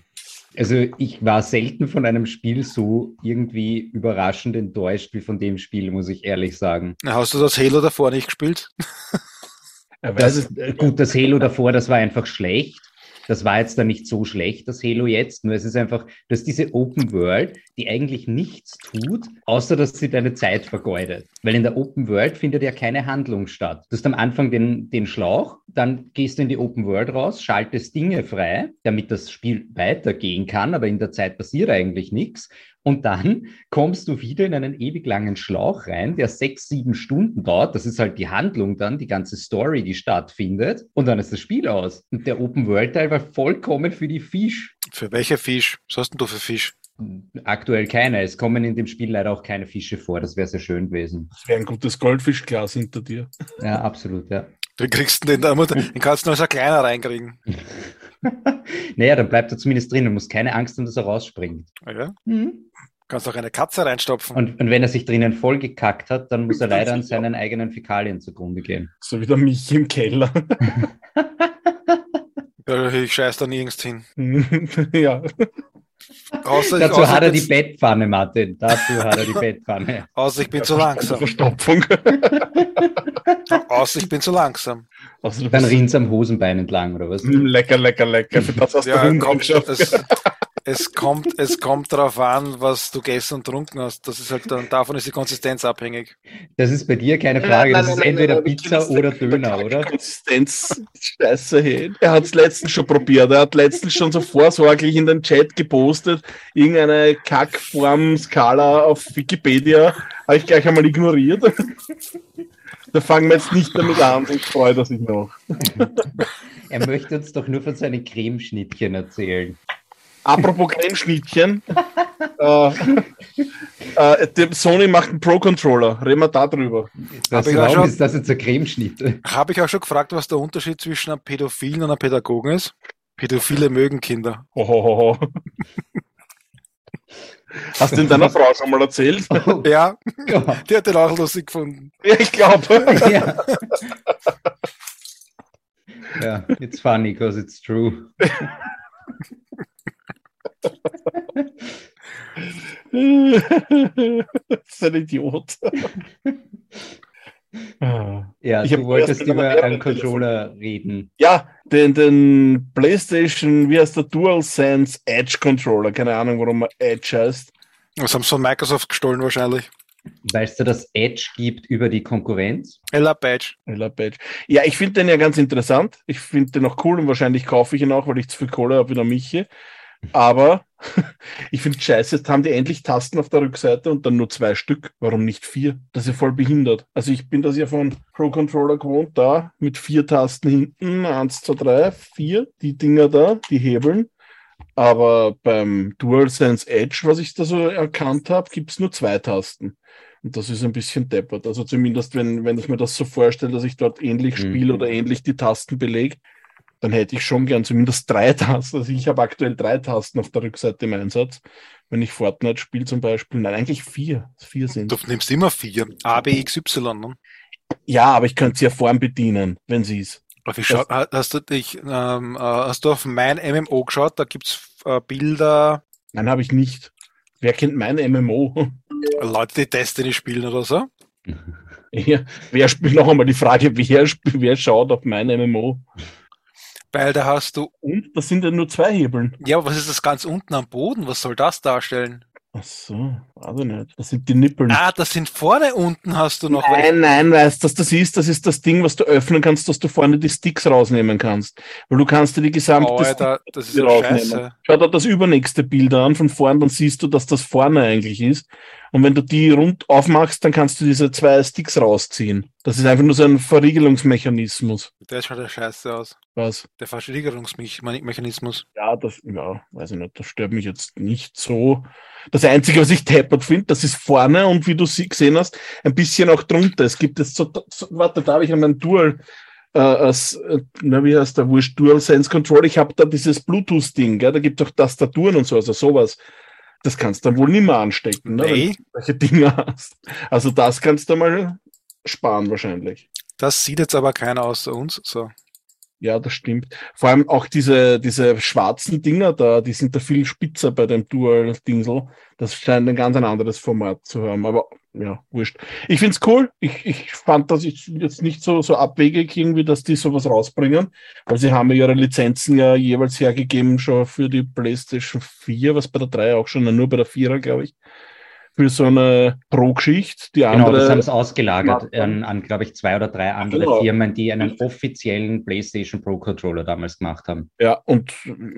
Also ich war selten von einem Spiel so irgendwie überraschend enttäuscht wie von dem Spiel, muss ich ehrlich sagen. Hast du das Halo davor nicht gespielt? Das ist, gut, das Halo davor, das war einfach schlecht. Das war jetzt dann nicht so schlecht, das Halo jetzt, nur es ist einfach, dass diese Open World, die eigentlich nichts tut, außer dass sie deine Zeit vergeudet. Weil in der Open World findet ja keine Handlung statt. Du hast am Anfang den, den Schlauch, dann gehst du in die Open World raus, schaltest Dinge frei, damit das Spiel weitergehen kann, aber in der Zeit passiert eigentlich nichts. Und dann kommst du wieder in einen ewig langen Schlauch rein, der sechs, sieben Stunden dauert. Das ist halt die Handlung dann, die ganze Story, die stattfindet. Und dann ist das Spiel aus. Und der Open-World-Teil war vollkommen für die Fisch. Für welche Fisch? Was hast denn du für Fisch? Aktuell keine. Es kommen in dem Spiel leider auch keine Fische vor. Das wäre sehr schön gewesen. Das wäre ein gutes Goldfischglas hinter dir. Ja, absolut, ja. Du kriegst den, den kannst du nur so kleiner reinkriegen. naja, dann bleibt er zumindest drin und musst keine Angst haben, dass er rausspringt. Ja. Mhm. Kannst auch eine Katze reinstopfen. Und, und wenn er sich drinnen vollgekackt hat, dann muss er leider an seinen eigenen Fäkalien zugrunde gehen. So wie der mich im Keller. ja, ich scheiß da nirgends hin. ja. Außer, Dazu außer hat er die Bettpfanne, Martin. Dazu hat er die Bettpfanne. Außer ich bin zu langsam. Verstopfung. Außer ich bin zu langsam. Also, Dann rinnt am Hosenbein entlang, oder was? Lecker, lecker, lecker. Für das hast ja, du komm, das, es kommt, es kommt darauf an, was du gegessen und trunken hast. Das ist halt dann, davon ist die Konsistenz abhängig. Das ist bei dir keine Frage. Nein, nein, das ist nein, entweder Pizza oder Döner, oder? Konsistenz, scheiße, hey. Er hat es letztens schon probiert. Er hat letztens schon so vorsorglich in den Chat gepostet, irgendeine Kackform-Skala auf Wikipedia. Habe ich gleich einmal ignoriert. Da fangen wir jetzt nicht damit an, sonst freut er sich noch. er möchte uns doch nur von seinen Cremeschnittchen erzählen. Apropos Cremeschnittchen. äh, äh, Sony macht einen Pro-Controller. Reden wir da drüber. Das ich schon, ist das jetzt ein Cremeschnitt? Habe ich auch schon gefragt, was der Unterschied zwischen einem Pädophilen und einem Pädagogen ist? Pädophile mögen Kinder. Oh. Hast du in deiner Frau schon mal erzählt? Oh. Ja, ja, die hat den auch lustig gefunden. Ja, ich glaube. Ja. ja, it's funny because it's true. das ist ein Idiot. Ja, ich du wolltest über einen Controller reden. Ja, den, den PlayStation, wie heißt der DualSense Edge Controller? Keine Ahnung, warum er Edge heißt. Das haben sie von Microsoft gestohlen wahrscheinlich. Weißt du, dass Edge gibt über die Konkurrenz? Ella Badge. Ella Badge. Ja, ich finde den ja ganz interessant. Ich finde den auch cool und wahrscheinlich kaufe ich ihn auch, weil ich zu viel Kohle habe wie der Michi. Aber ich finde scheiße, jetzt haben die endlich Tasten auf der Rückseite und dann nur zwei Stück. Warum nicht vier? Das ist ja voll behindert. Also ich bin das ja von Pro Controller gewohnt, da mit vier Tasten hinten. Eins, zwei, drei, vier. Die Dinger da, die Hebeln. Aber beim DualSense Edge, was ich da so erkannt habe, gibt es nur zwei Tasten. Und das ist ein bisschen deppert. Also zumindest, wenn, wenn ich mir das so vorstelle, dass ich dort ähnlich mhm. spiele oder ähnlich die Tasten belege, dann hätte ich schon gern zumindest drei Tasten. Also ich habe aktuell drei Tasten auf der Rückseite im Einsatz. Wenn ich Fortnite spiele zum Beispiel, nein, eigentlich vier. Vier sind. Du nimmst immer vier. A, B, X, Y, ne? Ja, aber ich könnte sie ja vorn bedienen, wenn sie es. Hast du dich, ähm, äh, hast du auf mein MMO geschaut? Da gibt's äh, Bilder. Nein, habe ich nicht. Wer kennt mein MMO? Leute, die Destiny spielen oder so? Ja, wer spielt noch einmal die Frage, wer, wer schaut auf mein MMO? Weil da hast du. Und? Das sind ja nur zwei Hebeln. Ja, aber was ist das ganz unten am Boden? Was soll das darstellen? Ach so, weiß nicht. Das sind die Nippeln. Ah, das sind vorne unten hast du noch. Nein, nein, weißt du, das ist? Das ist das Ding, was du öffnen kannst, dass du vorne die Sticks rausnehmen kannst. Weil du kannst dir die gesamte oh, Alter, das ist rausnehmen. Scheiße. Schau dir das übernächste Bild an von vorne, dann siehst du, dass das vorne eigentlich ist. Und wenn du die rund aufmachst, dann kannst du diese zwei Sticks rausziehen. Das ist einfach nur so ein Verriegelungsmechanismus. Der schaut ja scheiße aus. Was? Der Verriegelungsmechanismus. Ja, das, ja, weiß ich nicht, das stört mich jetzt nicht so. Das Einzige, was ich tappert finde, das ist vorne und wie du sie gesehen hast, ein bisschen auch drunter. Es gibt jetzt so, so warte, da habe ich an Dual, äh, als, äh, na, wie heißt der Wurscht, Dual Sense Control. Ich habe da dieses Bluetooth-Ding, da gibt es auch Tastaturen und so, also sowas. Das kannst du dann wohl nicht mehr anstecken, ne, nee. wenn du solche Dinge hast. Also das kannst du mal sparen wahrscheinlich. Das sieht jetzt aber keiner außer uns so. Ja, das stimmt. Vor allem auch diese, diese schwarzen Dinger da, die sind da viel spitzer bei dem Dual-Dingsel. Das scheint ein ganz ein anderes Format zu haben. Aber ja, wurscht. Ich find's cool. Ich, ich fand das jetzt nicht so, so abwegig irgendwie, dass die sowas rausbringen. Weil sie haben ja ihre Lizenzen ja jeweils hergegeben schon für die PlayStation 4, was bei der 3 auch schon, nur bei der 4er, glaube ich für so eine Pro-Geschichte. Die genau, andere das haben sie ausgelagert an, an glaube ich, zwei oder drei andere Genau. Firmen, die einen offiziellen PlayStation Pro Controller damals gemacht haben. Ja, und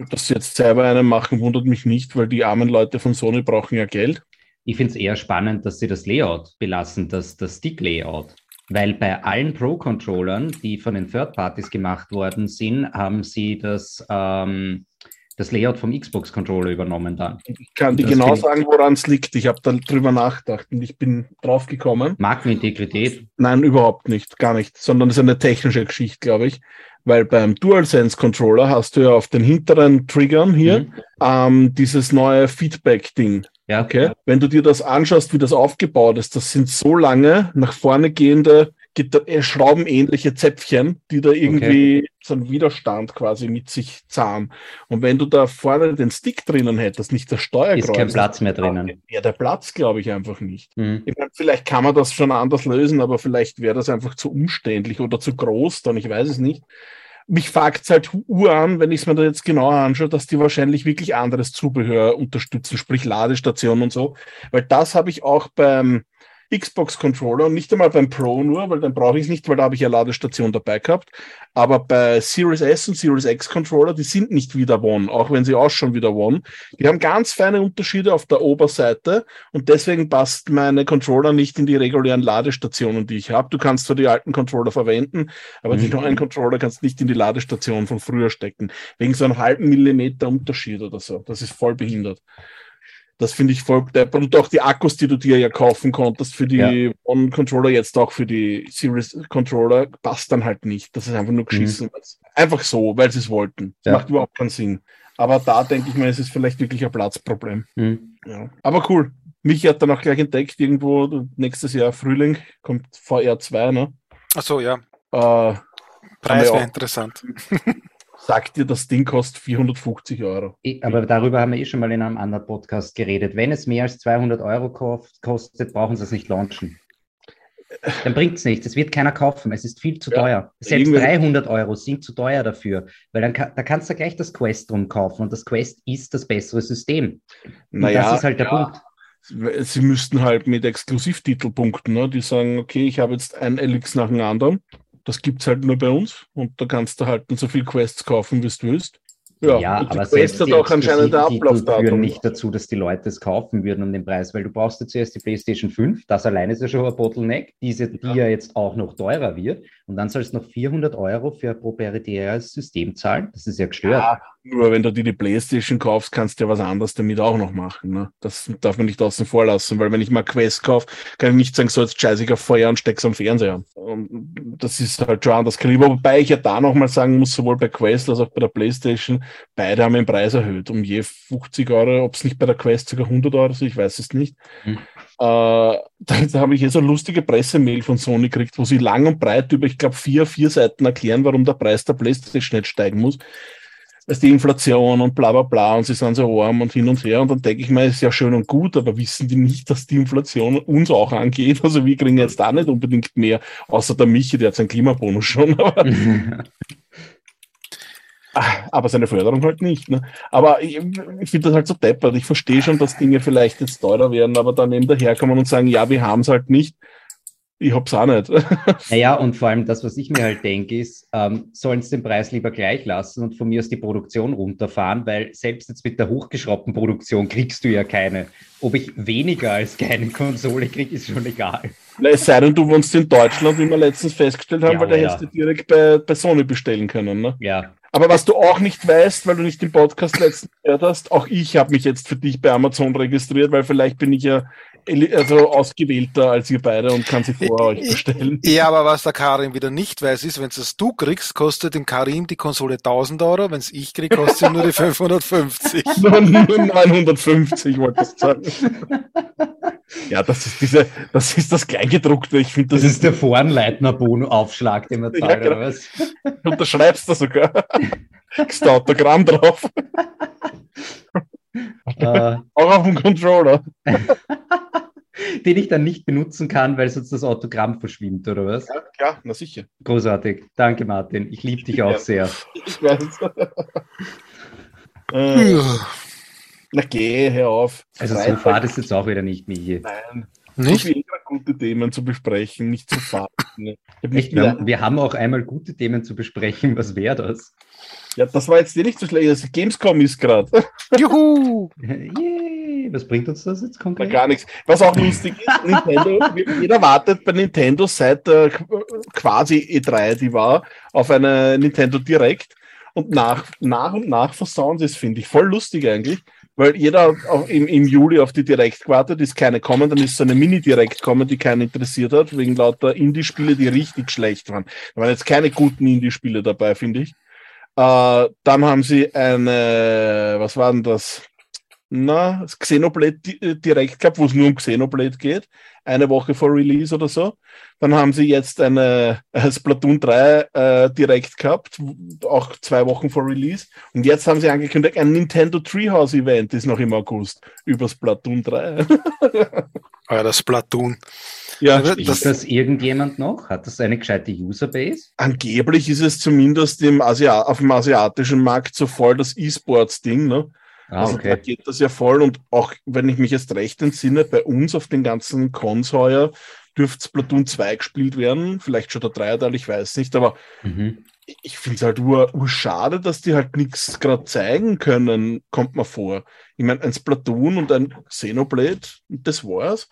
dass sie jetzt selber einen machen, wundert mich nicht, weil die armen Leute von Sony brauchen ja Geld. Ich finde es eher spannend, dass sie das Layout belassen, das, das Stick-Layout. Weil bei allen Pro-Controllern, die von den Third Parties gemacht worden sind, haben sie das, ähm, das Layout vom Xbox-Controller übernommen dann. Ich kann dir genau sagen, woran es liegt. Ich habe da drüber nachgedacht und ich bin drauf gekommen. Markenintegrität, Nein, überhaupt nicht, gar nicht, sondern es ist eine technische Geschichte, glaube ich. Weil beim DualSense Controller hast du ja auf den hinteren Triggern hier Mhm. ähm, dieses neue Feedback-Ding. ja, Okay? Wenn du dir das anschaust, wie das aufgebaut ist, das sind so lange nach vorne gehende, schraubenähnliche Zäpfchen, die da irgendwie so einen Widerstand quasi mit sich zahlen. Und wenn du da vorne den Stick drinnen hättest, nicht das Steuerkreuz. ist kein Platz mehr drinnen. Ja, der Platz glaube ich einfach nicht. Mhm. Ich meine, vielleicht kann man das schon anders lösen, aber vielleicht wäre das einfach zu umständlich oder zu groß, dann ich weiß es nicht. Mich fragt halt Uhr an, wenn ich es mir da jetzt genauer anschaue, dass die wahrscheinlich wirklich anderes Zubehör unterstützen, sprich Ladestationen und so. Weil das habe ich auch beim Xbox-Controller und nicht einmal beim Pro nur, weil dann brauche ich es nicht, weil da habe ich ja Ladestation dabei gehabt. Aber bei Series S und Series X Controller, die sind nicht wieder One, auch wenn sie ausschauen wie der One. Die haben ganz feine Unterschiede auf der Oberseite und deswegen passt meine Controller nicht in die regulären Ladestationen, die ich habe. Du kannst zwar die alten Controller verwenden, aber die Mhm. neuen Controller kannst nicht in die Ladestation von früher stecken. Wegen so einem halben Millimeter Unterschied oder so. Das ist voll behindert. Das finde ich voll deppert. Und auch die Akkus, die du dir ja kaufen konntest für die Ja. One-Controller, jetzt auch für die Series-Controller, passt dann halt nicht. Das ist einfach nur geschissen. Einfach so, weil sie es wollten. Das Ja. macht überhaupt keinen Sinn. Aber da denke ich mir, es ist vielleicht wirklich ein Platzproblem. Mhm. Ja. Aber cool. Mich hat dann auch gleich entdeckt, irgendwo nächstes Jahr Frühling kommt VR2, ne? Ach so, ja. Äh, Preis wäre interessant. sagt dir, das Ding kostet 450 Euro. Eh, Aber darüber haben wir eh schon mal in einem anderen Podcast geredet. Wenn es mehr als 200 Euro ko- kostet, brauchen sie es nicht launchen. Dann bringt es nichts. Es wird keiner kaufen. Es ist viel zu Ja, teuer. Selbst irgendwie- 300 Euro sind zu teuer dafür. Weil dann da kannst du gleich das Quest drum kaufen. Und das Quest ist das bessere System. Und das ist halt der ja. Punkt. Sie müssten halt mit Exklusivtitel punkten. Ne? Die sagen, okay, ich habe jetzt ein Elix nach dem anderen. Das gibt's halt nur bei uns. Und da kannst du halt so viel Quests kaufen, wie du willst. Ja, Ja, aber selbst die auch anscheinend ein Exklusivtitel führen Ablaufdatum. nicht dazu, dass die Leute es kaufen würden um den Preis, weil du brauchst ja zuerst die PlayStation 5, das alleine ist ja schon ein Bottleneck, diese, die ja jetzt auch noch teurer wird und dann sollst du noch 400 Euro für ein proprietäres System zahlen, das ist ja gestört. Ja, nur wenn du dir die Playstation kaufst, kannst du ja was anderes damit auch noch machen. Ne? Das darf man nicht außen vor lassen, weil wenn ich mal Quest kaufe, kann ich nicht sagen, so jetzt scheiße ich auf Feuer und steck's am Fernseher. Und das ist halt schon anders Kaliber. Wobei ich ja da nochmal sagen muss, sowohl bei Quest als auch bei der Playstation, beide haben den Preis erhöht. Um je 50 Euro, ob es nicht bei der Quest sogar 100 Euro ist, ich weiß es nicht. Hm. Äh, da, da habe ich hier so eine lustige Pressemail von Sony gekriegt, wo sie lang und breit über, ich glaube, vier, vier Seiten erklären, warum der Preis der Playstation nicht steigen muss ist die Inflation und bla bla bla und sie sind so arm und hin und her und dann denke ich mir, ist ja schön und gut, aber wissen die nicht, dass die Inflation uns auch angeht? Also wir kriegen jetzt da nicht unbedingt mehr, außer der Michi, der hat seinen Klimabonus schon, aber, seine Förderung halt nicht. Ne? Aber ich, ich finde das halt so deppert. Ich verstehe schon, dass Dinge vielleicht jetzt teurer werden, aber dann eben daherkommen und sagen, ja, wir haben es halt nicht. Ich hab's auch nicht. naja, und vor allem das, was ich mir halt denke, ist, ähm, sollen sie den Preis lieber gleich lassen und von mir aus die Produktion runterfahren, weil selbst jetzt mit der hochgeschraubten Produktion kriegst du ja keine. Ob ich weniger als keine Konsole kriege, ist schon egal. Na, es sei denn, du wohnst in Deutschland, wie wir letztens festgestellt haben, ja, weil da ja. hättest du direkt bei, bei Sony bestellen können. Ne? Ja. Aber was du auch nicht weißt, weil du nicht den Podcast letztens gehört hast, auch ich habe mich jetzt für dich bei Amazon registriert, weil vielleicht bin ich ja also ausgewählter als ihr beide und kann sie vor euch bestellen. Ja, aber was der Karim wieder nicht weiß, ist, wenn es du kriegst, kostet dem Karim die Konsole 1000 Euro, wenn es ich kriege, kostet nur die 550. nur, nur 950, wollte ich sagen. ja, das ist diese, das ist das Kleingedruckte. Ich finde, das, das ist der Vorenleitner-Bono-Aufschlag, den man zahlt, ja, genau. oder was? Du unterschreibst da sogar. Kriegst du Autogramm drauf. Uh, Auch auf dem Controller. den ich dann nicht benutzen kann, weil sonst das Autogramm verschwindet, oder was? Ja, klar, na sicher. Großartig. Danke, Martin. Ich liebe dich auch ja. sehr. Ich weiß. äh, na geh, hör auf. Also Freitag. so fad ist jetzt auch wieder nicht, Michi. Nein. Nicht? So gute Themen zu besprechen, nicht zu fad. Echt, wir, wir haben auch einmal gute Themen zu besprechen. Was wäre das? Ja, das war jetzt nicht so schlecht. Das Gamescom ist gerade. Juhu! Yay. Was bringt uns das jetzt konkret? Gar nichts. Was auch lustig ist, Nintendo, jeder wartet bei Nintendo seit der quasi E3, die war, auf eine Nintendo Direct. Und nach, nach und nach versauen sie es, finde ich. Voll lustig eigentlich, weil jeder auch im, im Juli auf die Direct gewartet, ist keine kommen, dann ist so eine Mini-Direct kommen, die keinen interessiert hat, wegen lauter Indie-Spiele, die richtig schlecht waren. Da waren jetzt keine guten Indie-Spiele dabei, finde ich. Äh, dann haben sie eine, was war denn das? Na, das Xenoblade äh, direkt gehabt, wo es nur um Xenoblade geht. Eine Woche vor Release oder so. Dann haben sie jetzt eine äh, Splatoon 3 äh, direkt gehabt, auch zwei Wochen vor Release. Und jetzt haben sie angekündigt, ein Nintendo Treehouse Event ist noch im August über Splatoon 3. ah ja, das Splatoon. Ja, das, das irgendjemand noch? Hat das eine gescheite Userbase? Angeblich ist es zumindest im Asia auf dem asiatischen Markt so voll das E-Sports-Ding, ne? Ah, also okay. da geht das ja voll und auch wenn ich mich jetzt recht entsinne, bei uns auf den ganzen Cons heuer dürfte Splatoon 2 gespielt werden, vielleicht schon der Dreierteil, ich weiß nicht, aber mhm. ich finde es halt ur, ur schade, dass die halt nichts gerade zeigen können, kommt mir vor. Ich meine, ein Splatoon und ein Xenoblade, das war's.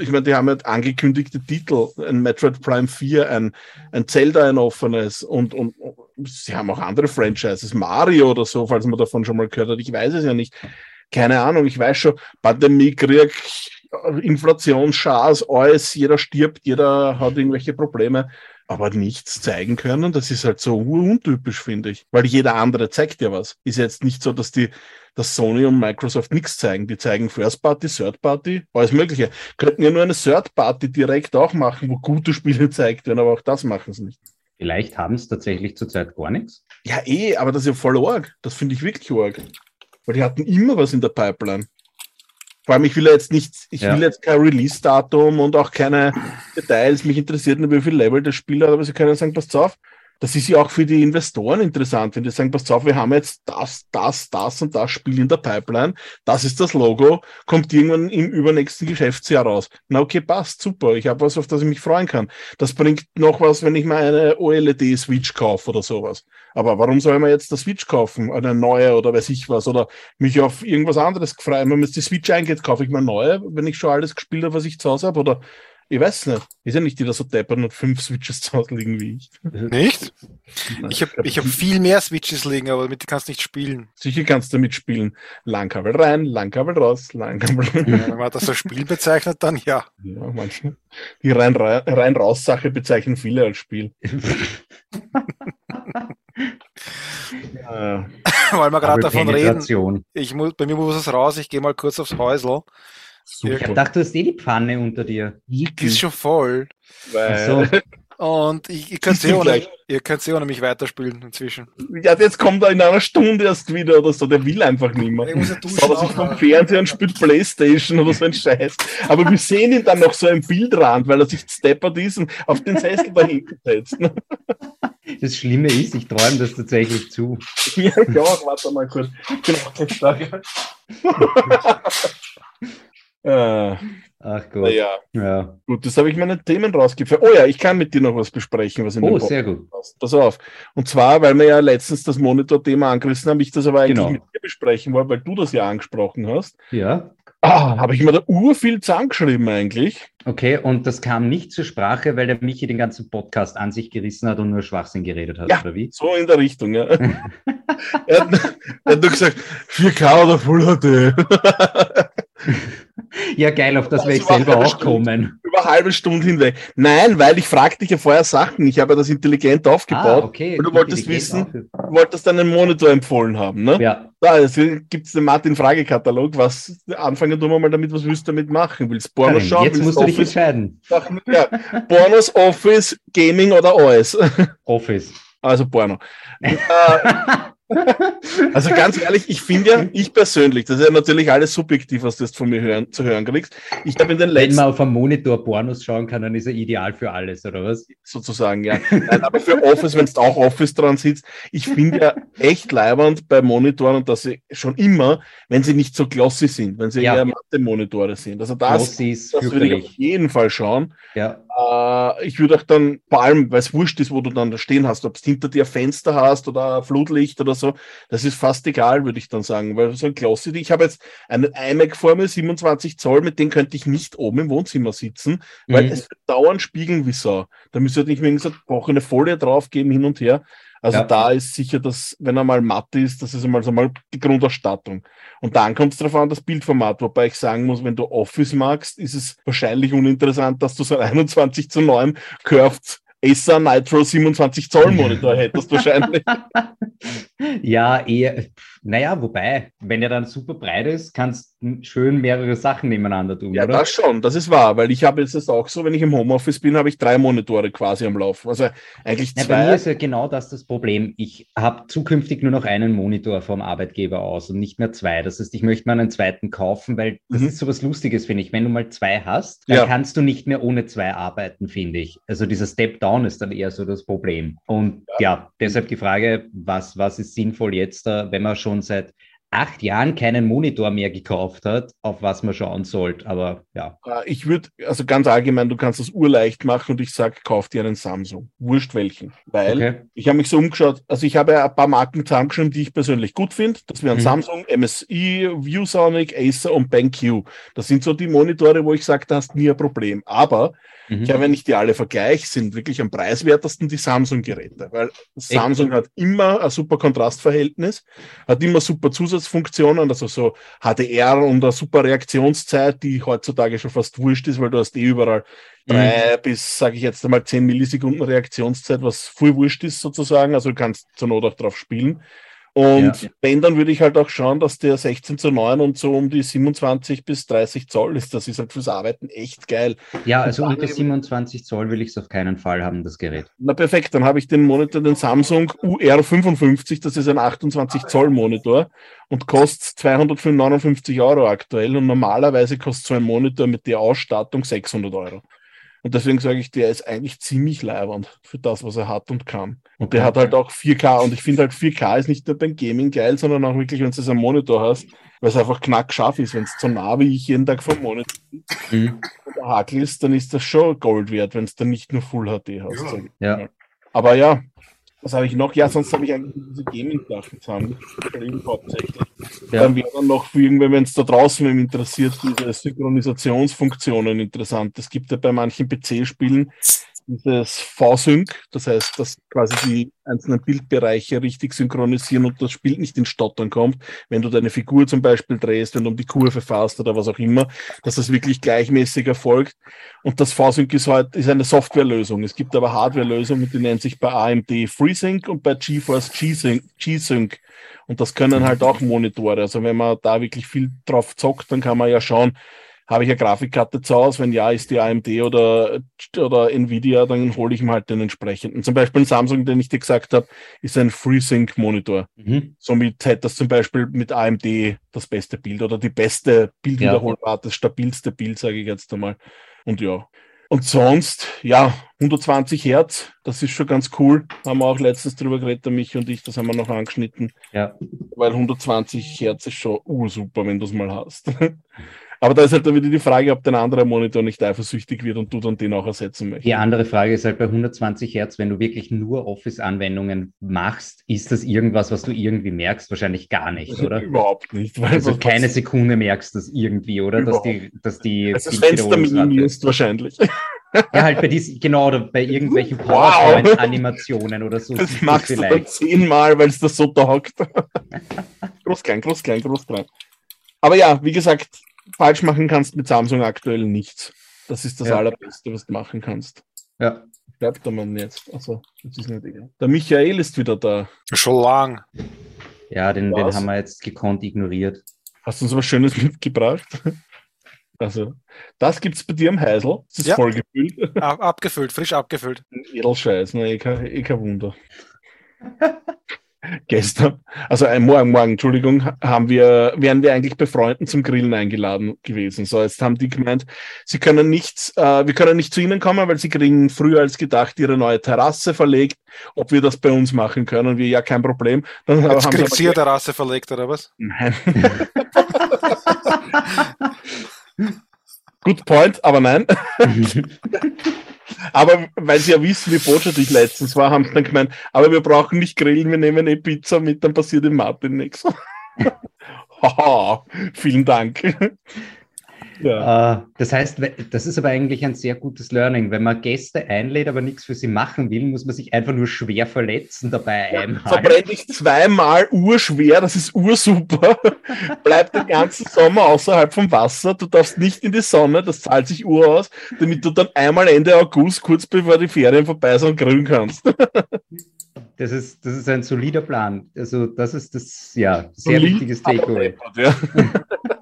Ich meine, die haben halt angekündigte Titel, ein Metroid Prime 4, ein, ein Zelda, ein offenes und, und, und sie haben auch andere Franchises, Mario oder so, falls man davon schon mal gehört hat. Ich weiß es ja nicht. Keine Ahnung, ich weiß schon, Pandemie, Krieg, Inflation, Schars, alles, jeder stirbt, jeder hat irgendwelche Probleme, aber nichts zeigen können, das ist halt so untypisch, finde ich. Weil jeder andere zeigt ja was. Ist jetzt nicht so, dass die dass Sony und Microsoft nichts zeigen. Die zeigen First Party, Third Party, alles Mögliche. Könnten ja nur eine Third Party direkt auch machen, wo gute Spiele zeigt werden, aber auch das machen sie nicht. Vielleicht haben es tatsächlich zurzeit gar nichts. Ja, eh, aber das ist ja voll arg. Das finde ich wirklich arg. Weil die hatten immer was in der Pipeline. Vor allem, ich will jetzt nicht, ich ja. will jetzt kein Release-Datum und auch keine Details. Mich interessiert nicht, wie viel Level das Spiel hat, aber sie können sagen, passt auf, das ist ja auch für die Investoren interessant, wenn die sagen, pass auf, wir haben jetzt das, das, das und das Spiel in der Pipeline, das ist das Logo, kommt irgendwann im übernächsten Geschäftsjahr raus. Na okay, passt, super, ich habe was, auf das ich mich freuen kann. Das bringt noch was, wenn ich mal eine OLED-Switch kaufe oder sowas. Aber warum soll man jetzt das Switch kaufen, eine neue oder weiß ich was, oder mich auf irgendwas anderes freuen? Wenn mir jetzt die Switch eingeht, kaufe ich mal neue, wenn ich schon alles gespielt habe, was ich zu Hause habe, oder ich weiß nicht. Ist ja nicht jeder so deppert und fünf Switches zu Hause liegen wie ich. Nicht? Ich habe ich hab viel mehr Switches liegen, aber damit kannst du nicht spielen. Sicher kannst du damit spielen. Langkabel rein, Langkabel raus, Langkabel rein. Ja, wenn man das als Spiel bezeichnet, dann ja. Ja, manchmal. Die rein-raus-Sache bezeichnen viele als Spiel. ja. Weil wir gerade davon reden. Ich muss, bei mir muss es raus, ich gehe mal kurz aufs Häusl. Super. Ich dachte, du hast eh die Pfanne unter dir. Die ist schon voll. So. Und ich, ihr könnt sie ohne, ihr könnt sie ohne mich weiterspielen inzwischen. Ja, jetzt kommt er in einer Stunde erst wieder oder so. Der will einfach nicht mehr. Ich muss ja Schaut sich vom Fernseher und spielt Playstation oder so ein Scheiß. Aber wir sehen ihn dann noch so im Bildrand, weil er sich steppert ist und auf den Sessel da hinten setzt. Das Schlimme ist, ich träume das tatsächlich zu. Ja, ja, warte mal kurz. Ich bin auch gleich da. Äh, Ach Gott. Naja. Ja. Gut, das habe ich meine Themen rausgeführt. Oh ja, ich kann mit dir noch was besprechen, was in Oh, sehr gut. Passt. Pass auf. Und zwar, weil wir ja letztens das Monitor-Thema angerissen haben, ich das aber eigentlich genau. mit dir besprechen wollte, weil du das ja angesprochen hast. Ja. Ah, habe ich mir da urviel zusammengeschrieben eigentlich. Okay, und das kam nicht zur Sprache, weil der Michi den ganzen Podcast an sich gerissen hat und nur Schwachsinn geredet hat, ja, oder wie? so in der Richtung, ja. er, hat, er hat nur gesagt, 4K oder Full HD. Ja, geil, auf das, das werde ich selber auch Stunde, kommen. Über eine halbe Stunde hinweg. Nein, weil ich fragte dich ja vorher Sachen. Ich habe ja das intelligent aufgebaut. Ah, okay. Und du wolltest wissen, du wolltest dann einen Monitor empfohlen haben, ne? Ja. Da gibt es den Martin-Fragekatalog. Was, anfangen tun wir mal damit, was willst du damit machen? Willst du Pornos schauen? Jetzt musst Office? du dich entscheiden. Ja. Pornos, Office, Gaming oder OS? Office. Also Porno. äh, also ganz ehrlich, ich finde ja, ich persönlich, das ist ja natürlich alles subjektiv, was du jetzt von mir hören, zu hören kriegst. Ich habe in den letzten... Wenn man auf einem Monitor Pornos schauen kann, dann ist er ideal für alles, oder was? Sozusagen, ja. Nein, aber für Office, wenn du auch Office dran sitzt, ich finde ja echt leibernd bei Monitoren dass sie schon immer, wenn sie nicht so glossy sind, wenn sie ja. eher Mathe-Monitore sind. Also das, das würde ich auf jeden Fall schauen. Ja. Äh, ich würde auch dann, vor allem, weil es wurscht ist, wo du dann da stehen hast, ob du hinter dir Fenster hast oder Flutlicht oder so, das ist fast egal, würde ich dann sagen, weil so ein Glossy, ich habe jetzt einen iMac vor mir, 27 Zoll, mit dem könnte ich nicht oben im Wohnzimmer sitzen, weil mhm. es dauernd spiegeln wie so. Da müsste ich nicht mehr gesagt, brauche eine Folie draufgeben hin und her. Also ja. da ist sicher, dass, wenn er mal matt ist, das ist einmal so mal die Grundausstattung. Und dann kommt es darauf an, das Bildformat, wobei ich sagen muss, wenn du Office magst, ist es wahrscheinlich uninteressant, dass du so ein 21 zu 9 Curved Acer Nitro 27 Zoll Monitor hättest wahrscheinlich. ja, eher, naja, wobei, wenn er dann super breit ist, kannst du schön mehrere Sachen nebeneinander tun, ja, oder? das schon, das ist wahr, weil ich habe jetzt das auch so, wenn ich im Homeoffice bin, habe ich drei Monitore quasi am Lauf. Also eigentlich zwei. Ja, bei mir ist ja genau das das Problem. Ich habe zukünftig nur noch einen Monitor vom Arbeitgeber aus und nicht mehr zwei. Das heißt, ich möchte mal einen zweiten kaufen, weil das mhm. ist so was Lustiges, finde ich. Wenn du mal zwei hast, dann ja. kannst du nicht mehr ohne zwei arbeiten, finde ich. Also dieser Step-Down ist dann eher so das Problem. Und ja, ja deshalb die Frage, was, was ist sinnvoll jetzt, wenn man schon schon seit acht Jahren keinen Monitor mehr gekauft hat, auf was man schauen sollte. Aber ja. Äh, ich würde, also ganz allgemein, du kannst das urleicht machen und ich sage, kauf dir einen Samsung. Wurscht welchen. Weil okay. ich habe mich so umgeschaut, also ich habe ja ein paar Marken zusammengeschrieben, die ich persönlich gut finde. Das wären mhm. Samsung, MSI, ViewSonic, Acer und BenQ. Das sind so die Monitore, wo ich sage, da hast nie ein Problem. Aber Mhm. Ja, wenn ich die alle vergleiche, sind wirklich am preiswertesten die Samsung-Geräte, weil Samsung hat immer ein super Kontrastverhältnis, hat immer super Zusatzfunktionen, also so HDR und eine super Reaktionszeit, die heutzutage schon fast wurscht ist, weil du hast eh überall drei mhm. bis, sage ich jetzt einmal, zehn Millisekunden Reaktionszeit, was voll wurscht ist sozusagen, also du kannst zur Not auch drauf spielen. Und ja. wenn, dann würde ich halt auch schauen, dass der 16 zu 9 und so um die 27 bis 30 Zoll ist. Das ist halt fürs Arbeiten echt geil. Ja, also unter 27 Zoll will ich es auf keinen Fall haben, das Gerät. Na perfekt, dann habe ich den Monitor, den Samsung UR55, das ist ein 28 Zoll Monitor und kostet 259 Euro aktuell und normalerweise kostet so ein Monitor mit der Ausstattung 600 Euro. Und deswegen sage ich, der ist eigentlich ziemlich leibernd für das, was er hat und kann. Und der hat halt auch 4K. Und ich finde halt 4K ist nicht nur beim Gaming geil, sondern auch wirklich, wenn du es am Monitor hast, weil es einfach knack scharf ist. Wenn es so nah wie ich jeden Tag vom Monitor mhm. Hakel ist, dann ist das schon Gold wert, wenn es dann nicht nur Full HD hast. Ja. ja. Aber ja, was habe ich noch? Ja, sonst habe ich eigentlich diese Gaming-Sachen zusammen, hauptsächlich. Ja. Dann wäre dann noch für wenn es da draußen wem interessiert, diese Synchronisationsfunktionen interessant. Es gibt ja bei manchen PC-Spielen dieses V-Sync, das heißt, dass quasi die einzelnen Bildbereiche richtig synchronisieren und das Spiel nicht in Stottern kommt, wenn du deine Figur zum Beispiel drehst, wenn du um die Kurve fährst oder was auch immer, dass das wirklich gleichmäßig erfolgt. Und das V-Sync ist halt ist eine Softwarelösung. Es gibt aber Hardwarelösungen, die nennen sich bei AMD FreeSync und bei GeForce G-Sync. Und das können halt auch Monitore. Also wenn man da wirklich viel drauf zockt, dann kann man ja schauen, habe ich eine Grafikkarte zu Hause? Wenn ja, ist die AMD oder, oder Nvidia, dann hole ich mir halt den entsprechenden. Zum Beispiel ein Samsung, den ich dir gesagt habe, ist ein FreeSync-Monitor. Mhm. Somit hätte das zum Beispiel mit AMD das beste Bild oder die beste Bildwiederholrate, ja. das stabilste Bild, sage ich jetzt einmal. Und ja. Und sonst, ja, 120 Hertz, das ist schon ganz cool. Haben wir auch letztens drüber geredet, mich und ich, das haben wir noch angeschnitten. Ja. Weil 120 Hertz ist schon uh, super, wenn du es mal hast. Aber da ist halt dann wieder die Frage, ob dein anderer Monitor nicht eifersüchtig wird und du dann den auch ersetzen möchtest. Die andere Frage ist halt bei 120 Hertz, wenn du wirklich nur Office-Anwendungen machst, ist das irgendwas, was du irgendwie merkst? Wahrscheinlich gar nicht, oder? Überhaupt nicht. also keine Sekunde merkst du das irgendwie, oder? Dass die, dass die also das Fenster minimierst wahrscheinlich. Ja, halt bei diesen, genau, oder bei irgendwelchen PowerPoint-Animationen oder so. Das machst du vielleicht. zehnmal, weil es das so taugt. groß, klein, groß, klein, groß, klein. Aber ja, wie gesagt, falsch machen kannst mit Samsung aktuell nichts. Das ist das ja. Allerbeste, was du machen kannst. Ja. Bleibt der Mann jetzt. Also, das ist nicht egal. Der Michael ist wieder da. Schon lang. Ja, den, den haben wir jetzt gekonnt ignoriert. Hast du uns was Schönes mitgebracht? Also, das gibt es bei dir im Heisel. Das ist ja. voll gefüllt. Ab, abgefüllt, frisch abgefüllt. Edelscheiß, ne? Eh kein, eh kein Wunder. Gestern, also ein Morgen, morgen, Entschuldigung, haben wir, wären wir eigentlich bei Freunden zum Grillen eingeladen gewesen. So, jetzt haben die gemeint, sie können nicht, äh, wir können nicht zu ihnen kommen, weil sie kriegen früher als gedacht ihre neue Terrasse verlegt. Ob wir das bei uns machen können, wir ja kein Problem. Dann Jetzt haben kriegt sie ihre Terrasse verlegt, oder was? Nein. Good point, aber nein. aber weil sie ja wissen, wie botschaft ich letztens war, haben sie dann gemeint, aber wir brauchen nicht grillen, wir nehmen eh Pizza mit, dann passiert dem Martin nichts. Haha, vielen Dank. Ja. Äh, das heißt, das ist aber eigentlich ein sehr gutes Learning. Wenn man Gäste einlädt, aber nichts für sie machen will, muss man sich einfach nur schwer verletzen dabei ja, einmal. Verbrenne dich zweimal urschwer, das ist ursuper. Bleib den ganzen Sommer außerhalb vom Wasser. Du darfst nicht in die Sonne, das zahlt sich ur aus, damit du dann einmal Ende August, kurz bevor die Ferien vorbei sind, grillen kannst. Das ist, das ist ein solider Plan. Also, das ist das, ja, sehr Solid, wichtiges Takeaway. Ja.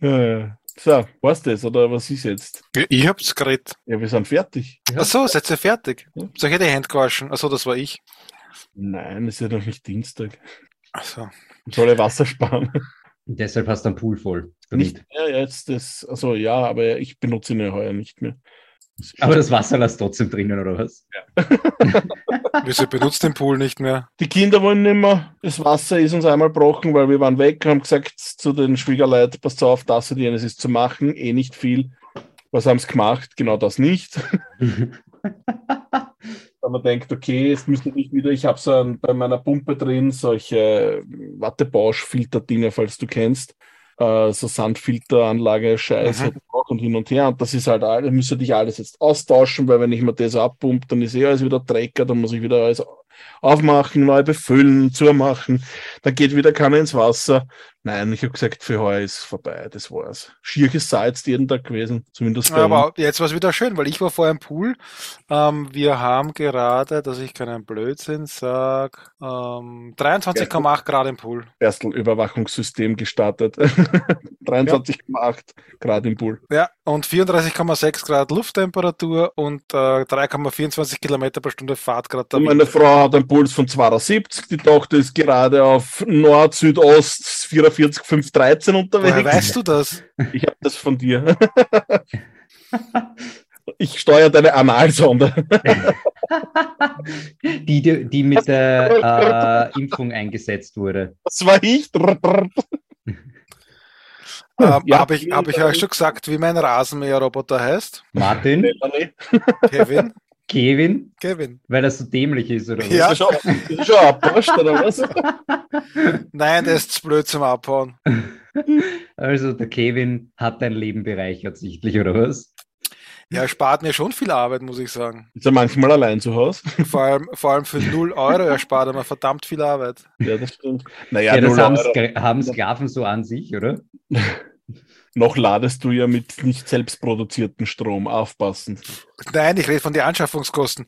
Ja, So, war's das oder was ist jetzt? Ich hab's geredet. Ja, wir sind fertig. Ach so, seid ihr fertig? Ja. Soll ich die Hände gewaschen? Achso, das war ich. Nein, es ist ja noch nicht Dienstag. Ach so. Ich soll ja Wasser sparen. Und deshalb hast du einen Pool voll. Nicht, ja, jetzt das, also ja, aber ich benutze ihn ja heuer nicht mehr. Aber das Wasser lässt trotzdem drinnen, oder was? Ja. Wieso benutzt den Pool nicht mehr? Die Kinder wollen nicht mehr. Das Wasser ist uns einmal gebrochen, weil wir waren weg, haben gesagt zu den Schwiegerleuten, passt auf, das und jenes ist zu machen, eh nicht viel. Was haben sie gemacht? Genau das nicht. Wenn man denkt, okay, jetzt müsste ich wieder, ich habe so ein, bei meiner Pumpe drin solche Wattebausch-Filter-Dinge, falls du kennst äh, so Sandfilteranlage, Scheiße mhm. und hin und her. Und das ist halt alles, müsste ich alles jetzt austauschen, weil wenn ich mir das abpumpe, dann ist eh alles wieder Drecker, dann muss ich wieder alles aufmachen, neu befüllen, zumachen. Dann geht wieder keiner ins Wasser. Nein, ich habe gesagt, für heute ist vorbei, das war's. Schier ist Salz jeden Tag gewesen, zumindest bei ja, Aber jetzt war es wieder schön, weil ich war vorher im Pool. Ähm, wir haben gerade, dass ich keinen Blödsinn sage, ähm, 23,8 Grad im Pool. Erstelüberwachungssystem gestartet. 23,8 ja. Grad im Pool. Ja, und 34,6 Grad Lufttemperatur und äh, 3,24 Kilometer pro Stunde Fahrtgrad. Meine Frau hat einen Puls von 270, die Tochter ist gerade auf Nord, Südost, 4 45 513 unterwegs. Woher weißt du das? Ich habe das von dir. Ich steuere deine Analsonde. die, die, die mit der äh, Impfung eingesetzt wurde. Das war ich. Ähm, ja, Habe ich, hab ich euch schon gesagt, wie mein Rasenmäherroboter heißt? Martin. Kevin. Kevin? Kevin. Weil er so dämlich ist, oder was? Ja. Ist schon, ist schon abpasst, oder was? Nein, der ist zu blöd zum Abhauen. Also der Kevin hat dein Leben bereichert, sichtlich, oder was? Ja, er spart mir schon viel Arbeit, muss ich sagen. Ist er manchmal allein zu Hause? Vor allem, vor allem für 0 Euro, er spart er mir verdammt viel Arbeit. Ja, das stimmt. Naja, ja, das haben, haben Sklaven so an sich, oder? Noch ladest du ja mit nicht selbst produzierten Strom. Aufpassen. Nein, ich rede von den Anschaffungskosten.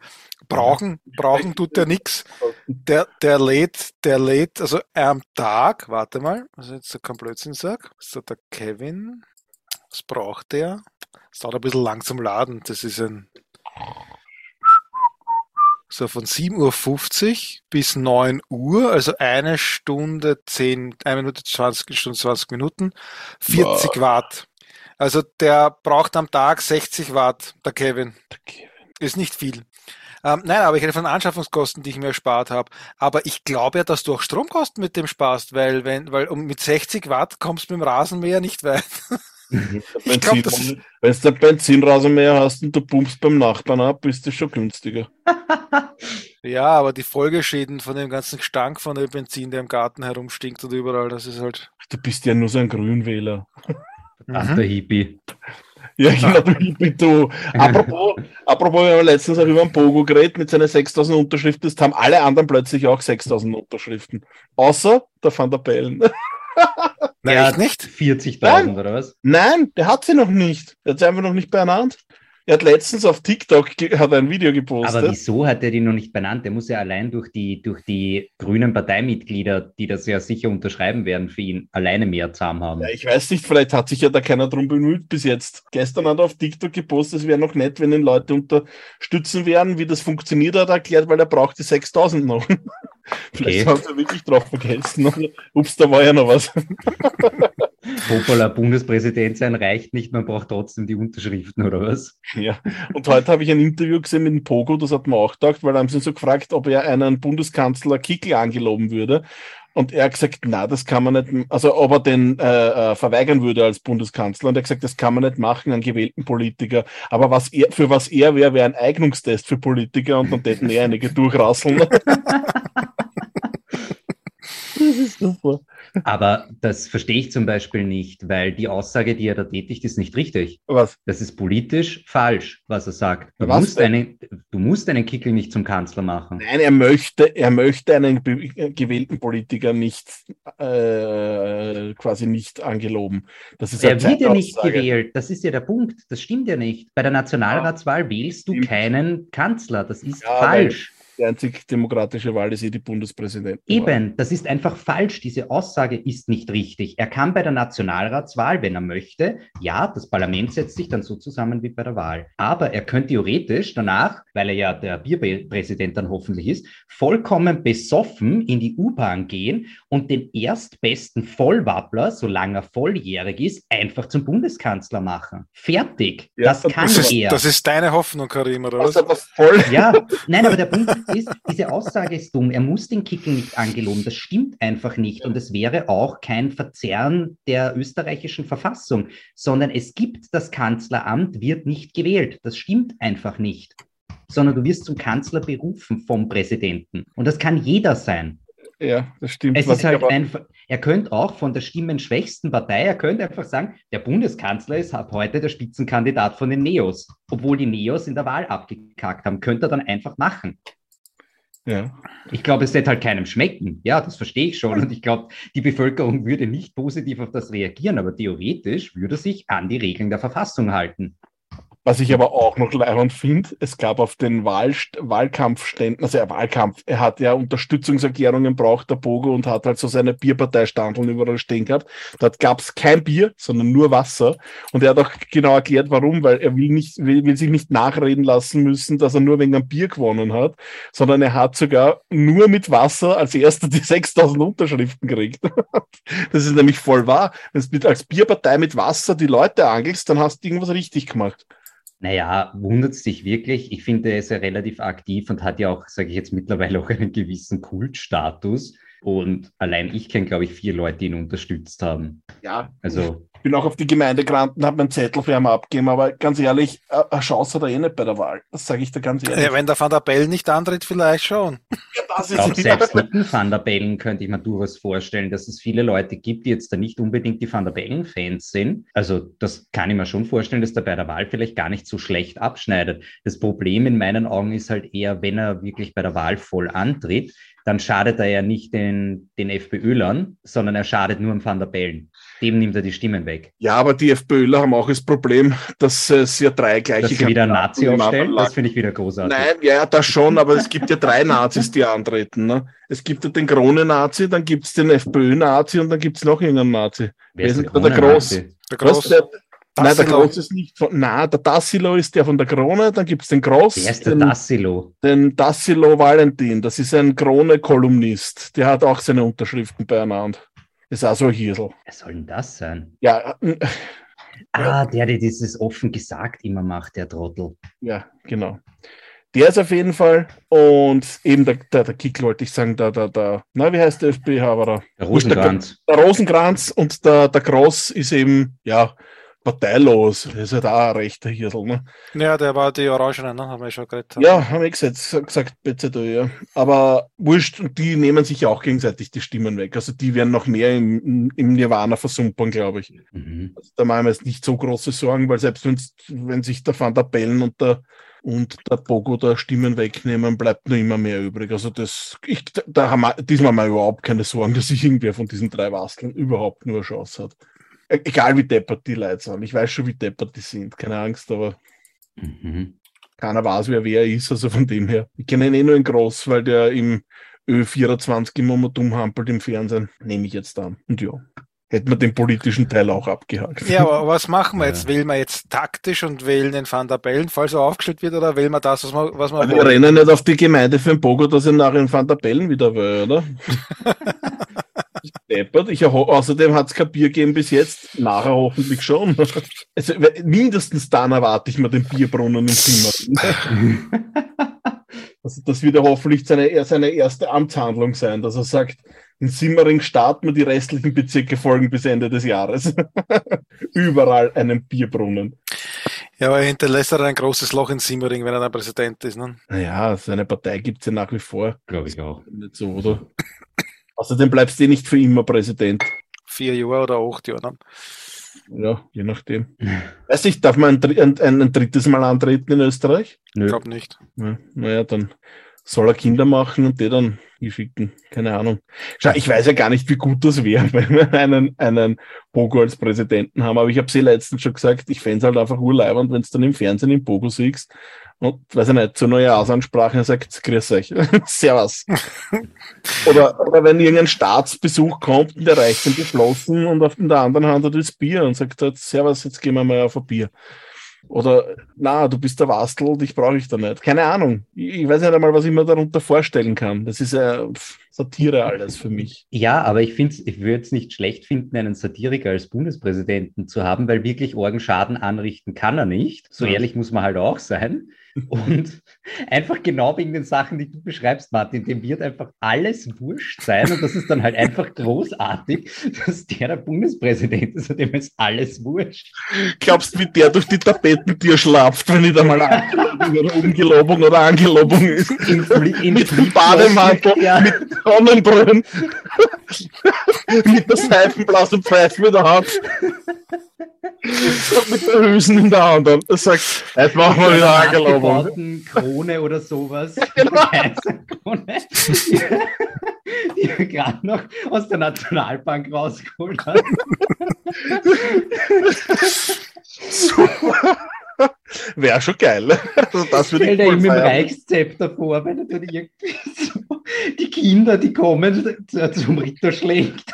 Brauchen, brauchen tut der nix. Der, der lädt, der lädt, also am Tag, warte mal, also jetzt kein Blödsinn sag, so der Kevin, was braucht der? Es dauert ein bisschen lang zum Laden. Das ist ein so von 7.50 Uhr bis 9 Uhr, also eine Stunde 10, eine Minute 20 Stunden 20 Minuten, 40 wow. Watt. Also der braucht am Tag 60 Watt, der Kevin. Der Kevin. Ist nicht viel. Ähm, nein, aber ich rede von Anschaffungskosten, die ich mir erspart habe. Aber ich glaube ja, dass du auch Stromkosten mit dem sparst, weil wenn, weil um mit 60 Watt kommst du mit dem Rasenmäher nicht weit. Wenn du einen Benzinrasenmäher hast und du pumpst beim Nachbarn ab, ist das schon günstiger. ja, aber die Folgeschäden von dem ganzen Gestank von dem Benzin, der im Garten herumstinkt und überall, das ist halt. Du bist ja nur so ein Grünwähler. Ach, der Hippie. Ja, genau, du Hippie, du. Apropos, apropos, wir haben letztens auch über einen Pogo geredet mit seinen 6000 Unterschriften. Das haben alle anderen plötzlich auch 6000 Unterschriften. Außer der Van der Bellen. Nein, hat nicht 40.000 oder was? Nein, der hat sie noch nicht. Er hat sie einfach noch nicht benannt. Er hat letztens auf TikTok hat ein Video gepostet. Aber wieso hat er die noch nicht benannt? Der muss ja allein durch die, durch die grünen Parteimitglieder, die das ja sicher unterschreiben werden, für ihn alleine mehr zahm haben. Ja, ich weiß nicht, vielleicht hat sich ja da keiner drum bemüht bis jetzt. Gestern hat er auf TikTok gepostet, es wäre noch nett, wenn ihn Leute unterstützen werden. Wie das funktioniert, hat er erklärt, weil er braucht die 6000 noch. Vielleicht okay. haben sie wirklich drauf vergessen. Ups, da war ja noch was. Popola Bundespräsident sein reicht nicht, man braucht trotzdem die Unterschriften, oder was? Ja, und heute habe ich ein Interview gesehen mit dem Pogo, das hat man auch gedacht, weil da haben sie so gefragt, ob er einen Bundeskanzler Kickel angeloben würde. Und er hat gesagt, na, das kann man nicht, also ob er den äh, äh, verweigern würde als Bundeskanzler. Und er hat gesagt, das kann man nicht machen, einen gewählten Politiker. Aber was er, für was er wäre, wäre ein Eignungstest für Politiker und dann täten er einige durchrasseln. Das ist super. Aber das verstehe ich zum Beispiel nicht, weil die Aussage, die er da tätigt, ist nicht richtig. Was? Das ist politisch falsch, was er sagt. Du, was musst, einen, du musst einen Kickel nicht zum Kanzler machen. Nein, er möchte, er möchte einen gewählten Politiker nicht äh, quasi nicht angeloben. Das ist er wird ja nicht gewählt. Das ist ja der Punkt. Das stimmt ja nicht. Bei der Nationalratswahl wählst du keinen Kanzler. Das ist ja, falsch. Die einzig demokratische Wahl ist eh die Bundespräsidentin. Eben, das ist einfach falsch. Diese Aussage ist nicht richtig. Er kann bei der Nationalratswahl, wenn er möchte, ja, das Parlament setzt sich dann so zusammen wie bei der Wahl. Aber er könnte theoretisch danach, weil er ja der Bierpräsident dann hoffentlich ist, vollkommen besoffen in die U-Bahn gehen und den erstbesten Vollwappler, solange er volljährig ist, einfach zum Bundeskanzler machen. Fertig. Ja, das kann das ist, er. Das ist deine Hoffnung, Karim, oder was? was voll. Ja, nein, aber der Punkt ist, diese Aussage ist dumm. Er muss den Kickel nicht angeloben. Das stimmt einfach nicht. Und es wäre auch kein Verzerren der österreichischen Verfassung, sondern es gibt das Kanzleramt, wird nicht gewählt. Das stimmt einfach nicht. Sondern du wirst zum Kanzler berufen vom Präsidenten. Und das kann jeder sein. Ja, das stimmt. Es ist halt einfach, er könnte auch von der stimmenschwächsten Partei, er könnte einfach sagen, der Bundeskanzler ist ab heute der Spitzenkandidat von den Neos, obwohl die Neos in der Wahl abgekackt haben, könnte er dann einfach machen. Ja. Ich glaube, es wird halt keinem schmecken. Ja, das verstehe ich schon. Und ich glaube, die Bevölkerung würde nicht positiv auf das reagieren, aber theoretisch würde sich an die Regeln der Verfassung halten. Was ich aber auch noch leibend finde, es gab auf den Wahl, Wahlkampfständen, also er Wahlkampf, er hat ja Unterstützungserklärungen braucht, der Bogo, und hat halt so seine Bierparteistandeln überall stehen gehabt. Dort gab es kein Bier, sondern nur Wasser. Und er hat auch genau erklärt, warum, weil er will, nicht, will, will sich nicht nachreden lassen müssen, dass er nur wegen einem Bier gewonnen hat, sondern er hat sogar nur mit Wasser als erster die 6000 Unterschriften gekriegt. das ist nämlich voll wahr. Wenn du als Bierpartei mit Wasser die Leute angelst, dann hast du irgendwas richtig gemacht. Naja, wundert es dich wirklich? Ich finde, er ist ja relativ aktiv und hat ja auch, sage ich jetzt mittlerweile auch einen gewissen Kultstatus. Und allein ich kenne, glaube ich, vier Leute, die ihn unterstützt haben. Ja. Also bin auch auf die Gemeinde gerannt und habe meinen Zettel für ihn abgegeben, aber ganz ehrlich, eine Chance hat er eh nicht bei der Wahl. Das sage ich dir ganz ehrlich. Ja, wenn der Van der Bellen nicht antritt, vielleicht schon. Ja, das ist ich glaube, selbst mit dem Van der Bellen könnte ich mir durchaus vorstellen, dass es viele Leute gibt, die jetzt da nicht unbedingt die Van der Bellen-Fans sind. Also das kann ich mir schon vorstellen, dass der bei der Wahl vielleicht gar nicht so schlecht abschneidet. Das Problem in meinen Augen ist halt eher, wenn er wirklich bei der Wahl voll antritt, dann schadet er ja nicht den, den FPÖlern, sondern er schadet nur am Van der Bellen. Dem nimmt er die Stimmen weg. Ja, aber die FPÖler haben auch das Problem, dass es ja drei gleiche Dass sie wieder Nazi aufstellen, das finde ich wieder großartig. Nein, ja, das schon, aber es gibt ja drei Nazis, die antreten. Ne? Es gibt ja den Krone-Nazi, dann gibt es den FPÖ-Nazi und dann gibt es noch irgendeinen Nazi. Wer ist der, der Groß? Der Groß. Der, Nein, der Groß ist nicht von. Nein, der Tassilo ist der von der Krone, dann gibt es den Groß. Wer ist der Tassilo? Den Tassilo Valentin, das ist ein Krone-Kolumnist. Der hat auch seine Unterschriften beieinander. Ist auch so ein Hirsel. Wer soll denn das sein? Ja. Ah, der, der dieses offen gesagt immer macht, der Trottel. Ja, genau. Der ist auf jeden Fall. Und eben der, der, der Kickl wollte ich sagen, der, der, der, na, wie heißt der FPH? Der Rosenkranz. Der, der Rosenkranz und der, der Gross ist eben, ja, parteilos. Das ist halt auch ein rechter Hirsel, ne? Ja, der war die Orangene, ne? Haben wir schon geredet. Ja, haben wir gesagt, gesagt, BZÖ, ja. Aber wurscht, und die nehmen sich ja auch gegenseitig die Stimmen weg. Also die werden noch mehr im, im Nirvana versumpern, glaube ich. Mhm. Also da machen wir jetzt nicht so große Sorgen, weil selbst wenn sich der Van der Bellen und der und der Bogo da Stimmen wegnehmen, bleibt nur immer mehr übrig. Also das, ich, da haben wir diesmal mal überhaupt keine Sorgen, dass sich irgendwer von diesen drei Wasteln überhaupt nur eine Chance hat. Egal wie deppert die Leute sind. Ich weiß schon, wie deppert die sind. Keine Angst, aber mhm. keiner weiß, wer wer ist. Also von dem her. Ich kenne ihn eh nur in Groß, weil der im Ö24 immer mal dumm hampelt im Fernsehen. Nehme ich jetzt an. Und ja hätten wir den politischen Teil auch abgehakt. Ja, aber was machen wir jetzt? Ja. Wählen wir jetzt taktisch und wählen den Van der Bellen, falls er aufgestellt wird, oder wählen wir das, was wir, was wir Wir rennen nicht auf die Gemeinde für den Bogo, dass er nachher in Van der Bellen wieder will, oder? deppert. Ich außerdem hat es kein Bier gegeben bis jetzt. Nachher hoffentlich schon. Also, mindestens dann erwarte ich mir den Bierbrunnen im Zimmer. also, das wird ja hoffentlich seine, seine erste Amtshandlung sein, dass er sagt, in Simmering starten wir die restlichen Bezirke folgen bis Ende des Jahres. Überall einen Bierbrunnen. Ja, aber er hinterlässt er ein großes Loch in Simmering, wenn er dann Präsident ist. Ne? Naja, seine Partei gibt es ja nach wie vor. Glaube ich auch. Nicht so, oder? Außerdem bleibst du eh nicht für immer Präsident. Vier Jahre oder acht Jahre dann. Ja, je nachdem. Weiß ich, darf man ein, ein, ein, drittes Mal antreten in Österreich? Ich glaube nicht. Ja, naja, dann soll er Kinder machen und die dann schicken. Keine Ahnung. Schau, ich weiß ja gar nicht, wie gut das wäre, wenn wir einen, einen Pogo als Präsidenten haben, aber ich habe sie letztens schon gesagt, ich fände es halt einfach urleibend, wenn du dann im Fernsehen im Pogo siehst und, weiß ich nicht, zur Neujahrsansprache sagt, grüß euch, servus. oder, oder wenn irgendein Staatsbesuch kommt und der reicht ihm die Flossen und auf der anderen Hand hat das Bier und sagt halt, servus, jetzt gehen wir mal auf ein Bier. Oder, na, du bist der Wastel, dich brauche ich da nicht. Keine Ahnung. Ich, weiß nicht einmal, was ich mir darunter vorstellen kann. Das ist ja Satire alles für mich. Ja, aber ich finde ich würde es nicht schlecht finden, einen Satiriker als Bundespräsidenten zu haben, weil wirklich Orgenschaden anrichten kann er nicht. So ehrlich muss man halt auch sein. Und einfach genau wegen den Sachen, die du beschreibst, Martin, dem wird einfach alles wurscht sein. Und das ist dann halt einfach großartig, dass der der Bundespräsident ist und dem ist alles wurscht. Glaubst du, wie der durch die Tapetentür schlaft, wenn ich da mal oder Umgelobung oder Angelobung ist? In, in mit dem Bademantel, ja. mit Sonnenbrillen, mit der Seifenblasen Pfeife in der Hand mit der Hülsen in der Hand und sagt, jetzt machen wir wieder Angelobung. Krone oder sowas. Genau. Krone, die er gerade noch aus der Nationalbank rausgeholt hat. Super. Wäre schon geil. Also das würde ich Stell dir ihm im Reichszepter vor, wenn er dann irgendwie so die Kinder, die kommen, zum Ritter schlägt.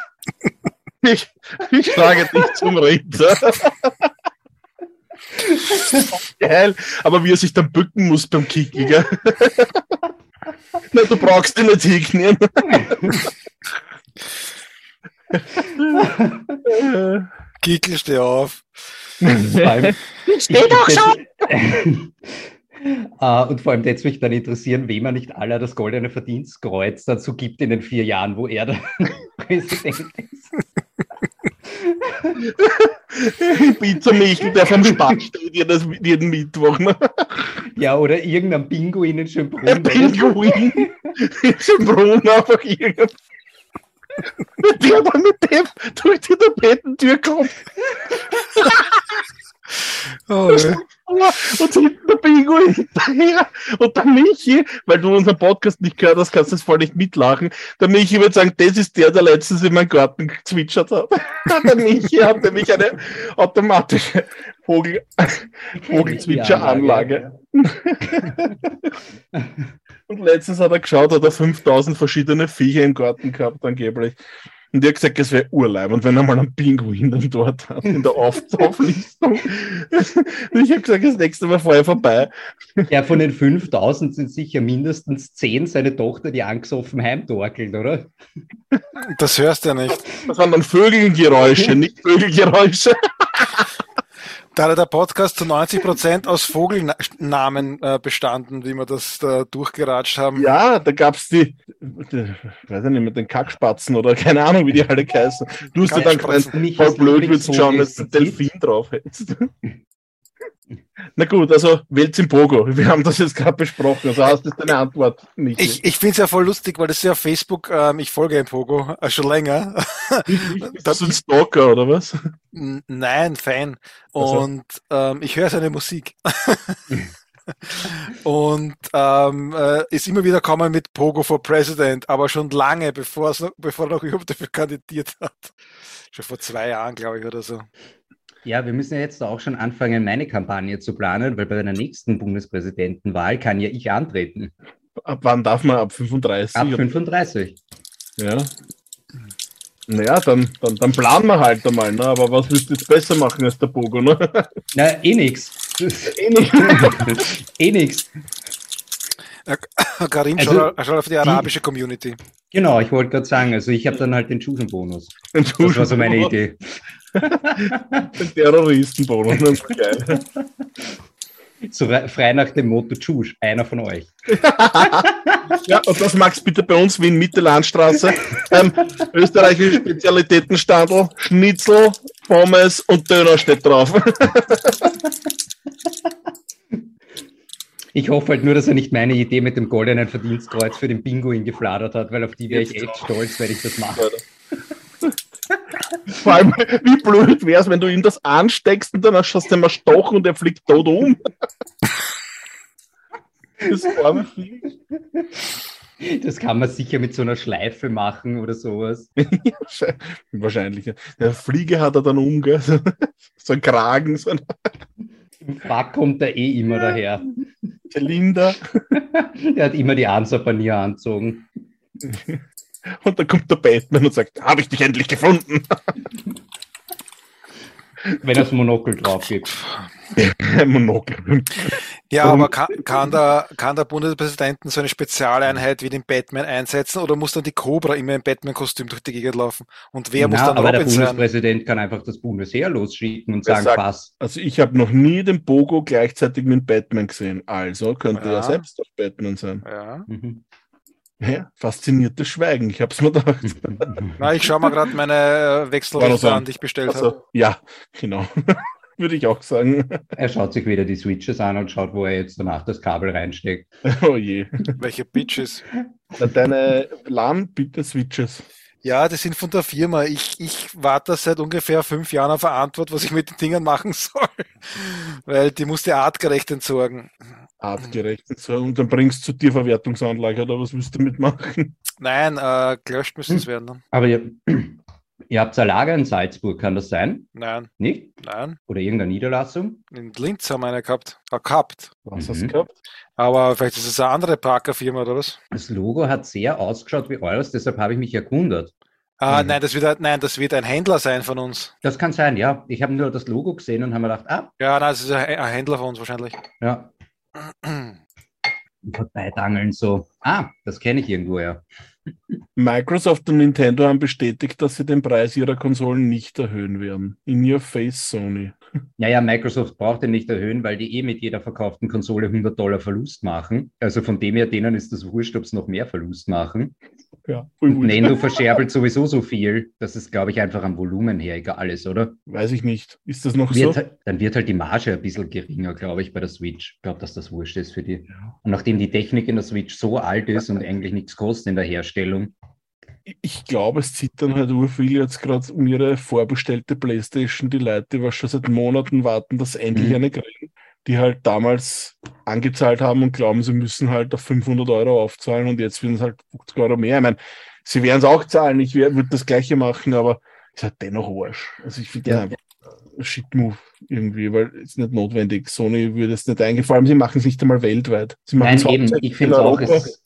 Ich, ich schlage dich zum Ritter. Geil, aber wie er sich dann bücken muss beim Kicken, gell? Na, du brauchst ihn nicht hinknien. Kickel, steh auf. Steh doch schon! Uh, und vor allem jetzt mich dann interessieren, wem er nicht aller das goldene Verdienstkreuz dazu gibt in den vier Jahren, wo er der Präsident ist. Pizza Michel, der vom Spaß steht jeden, jeden Mittwoch. Ne? Ja, oder irgendein Pinguin in Schönbrunn. Ein Pinguin in Schönbrunn einfach irgendein. Der dann mit dem durch die Tapetentür kommt. Oh, und hinten der Pinguin hinterher. Und der Michi, weil du unseren Podcast nicht gehört hast, kannst du das voll nicht mitlachen. Der Michi würde sagen, das ist der, der letztens in meinen Garten gezwitschert hat. der Michi hat nämlich eine automatische Vogel, Vogelzwitscheranlage. Und letztens hat er geschaut, hat er 5000 verschiedene Viecher im Garten gehabt, angeblich. Und die hat gesagt, es wäre urleib. Und wenn er mal einen Pinguin dann dort hat, in der Auf Auflistung. ich habe gesagt, das nächste Mal vorher vorbei. Ja, von den 5000 sind sicher mindestens 10 seine Tochter, die angesoffen heimtorkelt, oder? Das hörst du ja nicht. Das waren dann Vögelgeräusche, nicht Vögelgeräusche. Da hat der Podcast zu 90 Prozent aus Vogelnamen äh, bestanden, wie wir das da durchgeratscht haben. Ja, da gab's die, die weiß ich nicht, mit den Kackspatzen oder keine Ahnung, wie die alle heißen. Du hast ja dann voll blöd, würdest schauen, dass du Delfin drauf hättest. Na gut, also wählt im Pogo. Wir haben das jetzt gerade besprochen. Also hast du deine Antwort nicht. Ich, ich finde es ja voll lustig, weil das ist ja auf Facebook, ähm, ich folge im Pogo äh, schon länger. Ist das ein Stalker oder was? Nein, Fan. Und also. ähm, ich höre seine Musik. und ähm, äh, ist immer wieder kommen mit Pogo for President, aber schon lange, bevor, bevor er noch überhaupt dafür kandidiert hat. Schon vor zwei Jahren, glaube ich, oder so. Ja, wir müssen ja jetzt auch schon anfangen, meine Kampagne zu planen, weil bei der nächsten Bundespräsidentenwahl kann ja ich antreten. Ab wann darf man? Ab 35? Ab 35. Ja. Naja, dann, dann, dann planen wir halt einmal, ne? aber was willst du jetzt besser machen als der Bogo? Ne? Na, eh nix. eh nix. eh nix. Karim also, schaut auf die arabische die, Community. Genau, ich wollte gerade sagen, also ich habe dann halt den Chusen-Bonus. Das war so meine Idee. Den Terroristenbonus, geil. So frei nach dem Motto Tschusch, einer von euch. ja, und das magst bitte bei uns wie in Mittellandstraße. Ähm, österreichische Spezialitätenstandel, Schnitzel, Pommes und Döner steht drauf. Ich hoffe halt nur, dass er nicht meine Idee mit dem goldenen Verdienstkreuz für den Pinguin gefladert hat, weil auf die wäre ich echt stolz, wenn ich das mache. Vor allem, wie blöd wäre es, wenn du ihm das ansteckst und dann hast du ihm Stoch und er fliegt tot um. Das arme Vieh. Das kann man sicher mit so einer Schleife machen oder sowas. Wahrscheinlich. Der Fliege hat er dann um, gell? So ein Kragen. So ein Im Frack kommt er eh immer daher. Zylinder. Der hat immer die Ansapanier anzogen. Und dann kommt der Batman und sagt, habe ich dich endlich gefunden. Wenn das Monokel drauf gibt. Monokel. Ja, aber kann, kann, der, kann der Bundespräsidenten so eine Spezialeinheit wie den Batman einsetzen oder muss dann die Cobra immer im Batman-Kostüm durch die Gegend laufen? Und wer Na, muss dann aber Robin der Bundespräsident sein? kann einfach das Bundesheer losschicken und sagen, sagt, pass. Also ich habe noch nie den Bogo gleichzeitig mit Batman gesehen. Also könnte ja. er selbst auch Batman sein. Ja. Mhm. Ja, fasziniertes Schweigen, ich hab's mir gedacht. Na, ich schaue mal gerade meine äh, Wechselrichter an, die ich bestellt also, habe. Ja, genau. Würde ich auch sagen. Er schaut sich wieder die Switches an und schaut, wo er jetzt danach das Kabel reinsteckt. Oh je. Welche Bitches? Deine LAN-Switches. Ja, die sind von der Firma. Ich, ich warte seit ungefähr fünf Jahren auf eine Antwort, was ich mit den Dingen machen soll. Weil die musste artgerecht entsorgen artgerecht und dann bringst du zur Verwertungsanlage oder was willst du damit machen? Nein, äh, gelöscht müssen es hm. werden dann. Aber ihr, ihr habt ein Lager in Salzburg, kann das sein? Nein. Nicht? Nein. Oder irgendeine Niederlassung? In Linz haben wir eine gehabt. Äh, gehabt. Was mhm. hast du gehabt? Aber vielleicht ist es eine andere Parker-Firma oder was? Das Logo hat sehr ausgeschaut wie eures, deshalb habe ich mich erkundet. Ah, mhm. nein, das wird, nein, das wird ein Händler sein von uns. Das kann sein, ja. Ich habe nur das Logo gesehen und habe mir gedacht, ah. Ja, nein, das ist ein Händler von uns wahrscheinlich. Ja. Vorbeidangeln so. Ah, das kenne ich irgendwo, ja. Microsoft und Nintendo haben bestätigt, dass sie den Preis ihrer Konsolen nicht erhöhen werden. In your face, Sony. Naja, Microsoft braucht den nicht erhöhen, weil die eh mit jeder verkauften Konsole 100 Dollar Verlust machen. Also von dem her, denen ist das wurscht, ob sie noch mehr Verlust machen. Ja, und Nintendo verscherbelt sowieso so viel. Das ist, glaube ich, einfach am Volumen her egal ist, oder? Weiß ich nicht. Ist das noch wird, so? Dann wird halt die Marge ein bisschen geringer, glaube ich, bei der Switch. Ich glaube, dass das wurscht ist für die. Ja. Und nachdem die Technik in der Switch so alt ist und eigentlich nichts kostet in der Herstellung, ich glaube, es zittern halt ur viel jetzt gerade um ihre vorbestellte Playstation, die Leute, die was schon seit Monaten warten, dass endlich mhm. eine kriegen, die halt damals angezahlt haben und glauben, sie müssen halt auf 500 Euro aufzahlen und jetzt werden es halt 50 Euro mehr. Ich meine, sie werden es auch zahlen, ich würde das Gleiche machen, aber es ist halt dennoch Arsch. Also ich finde ja. einfach Shit-Move irgendwie, weil es nicht notwendig. Sony würde es nicht eingefallen, sie machen es nicht einmal weltweit. Sie machen Nein, eben, ich finde es auch, es,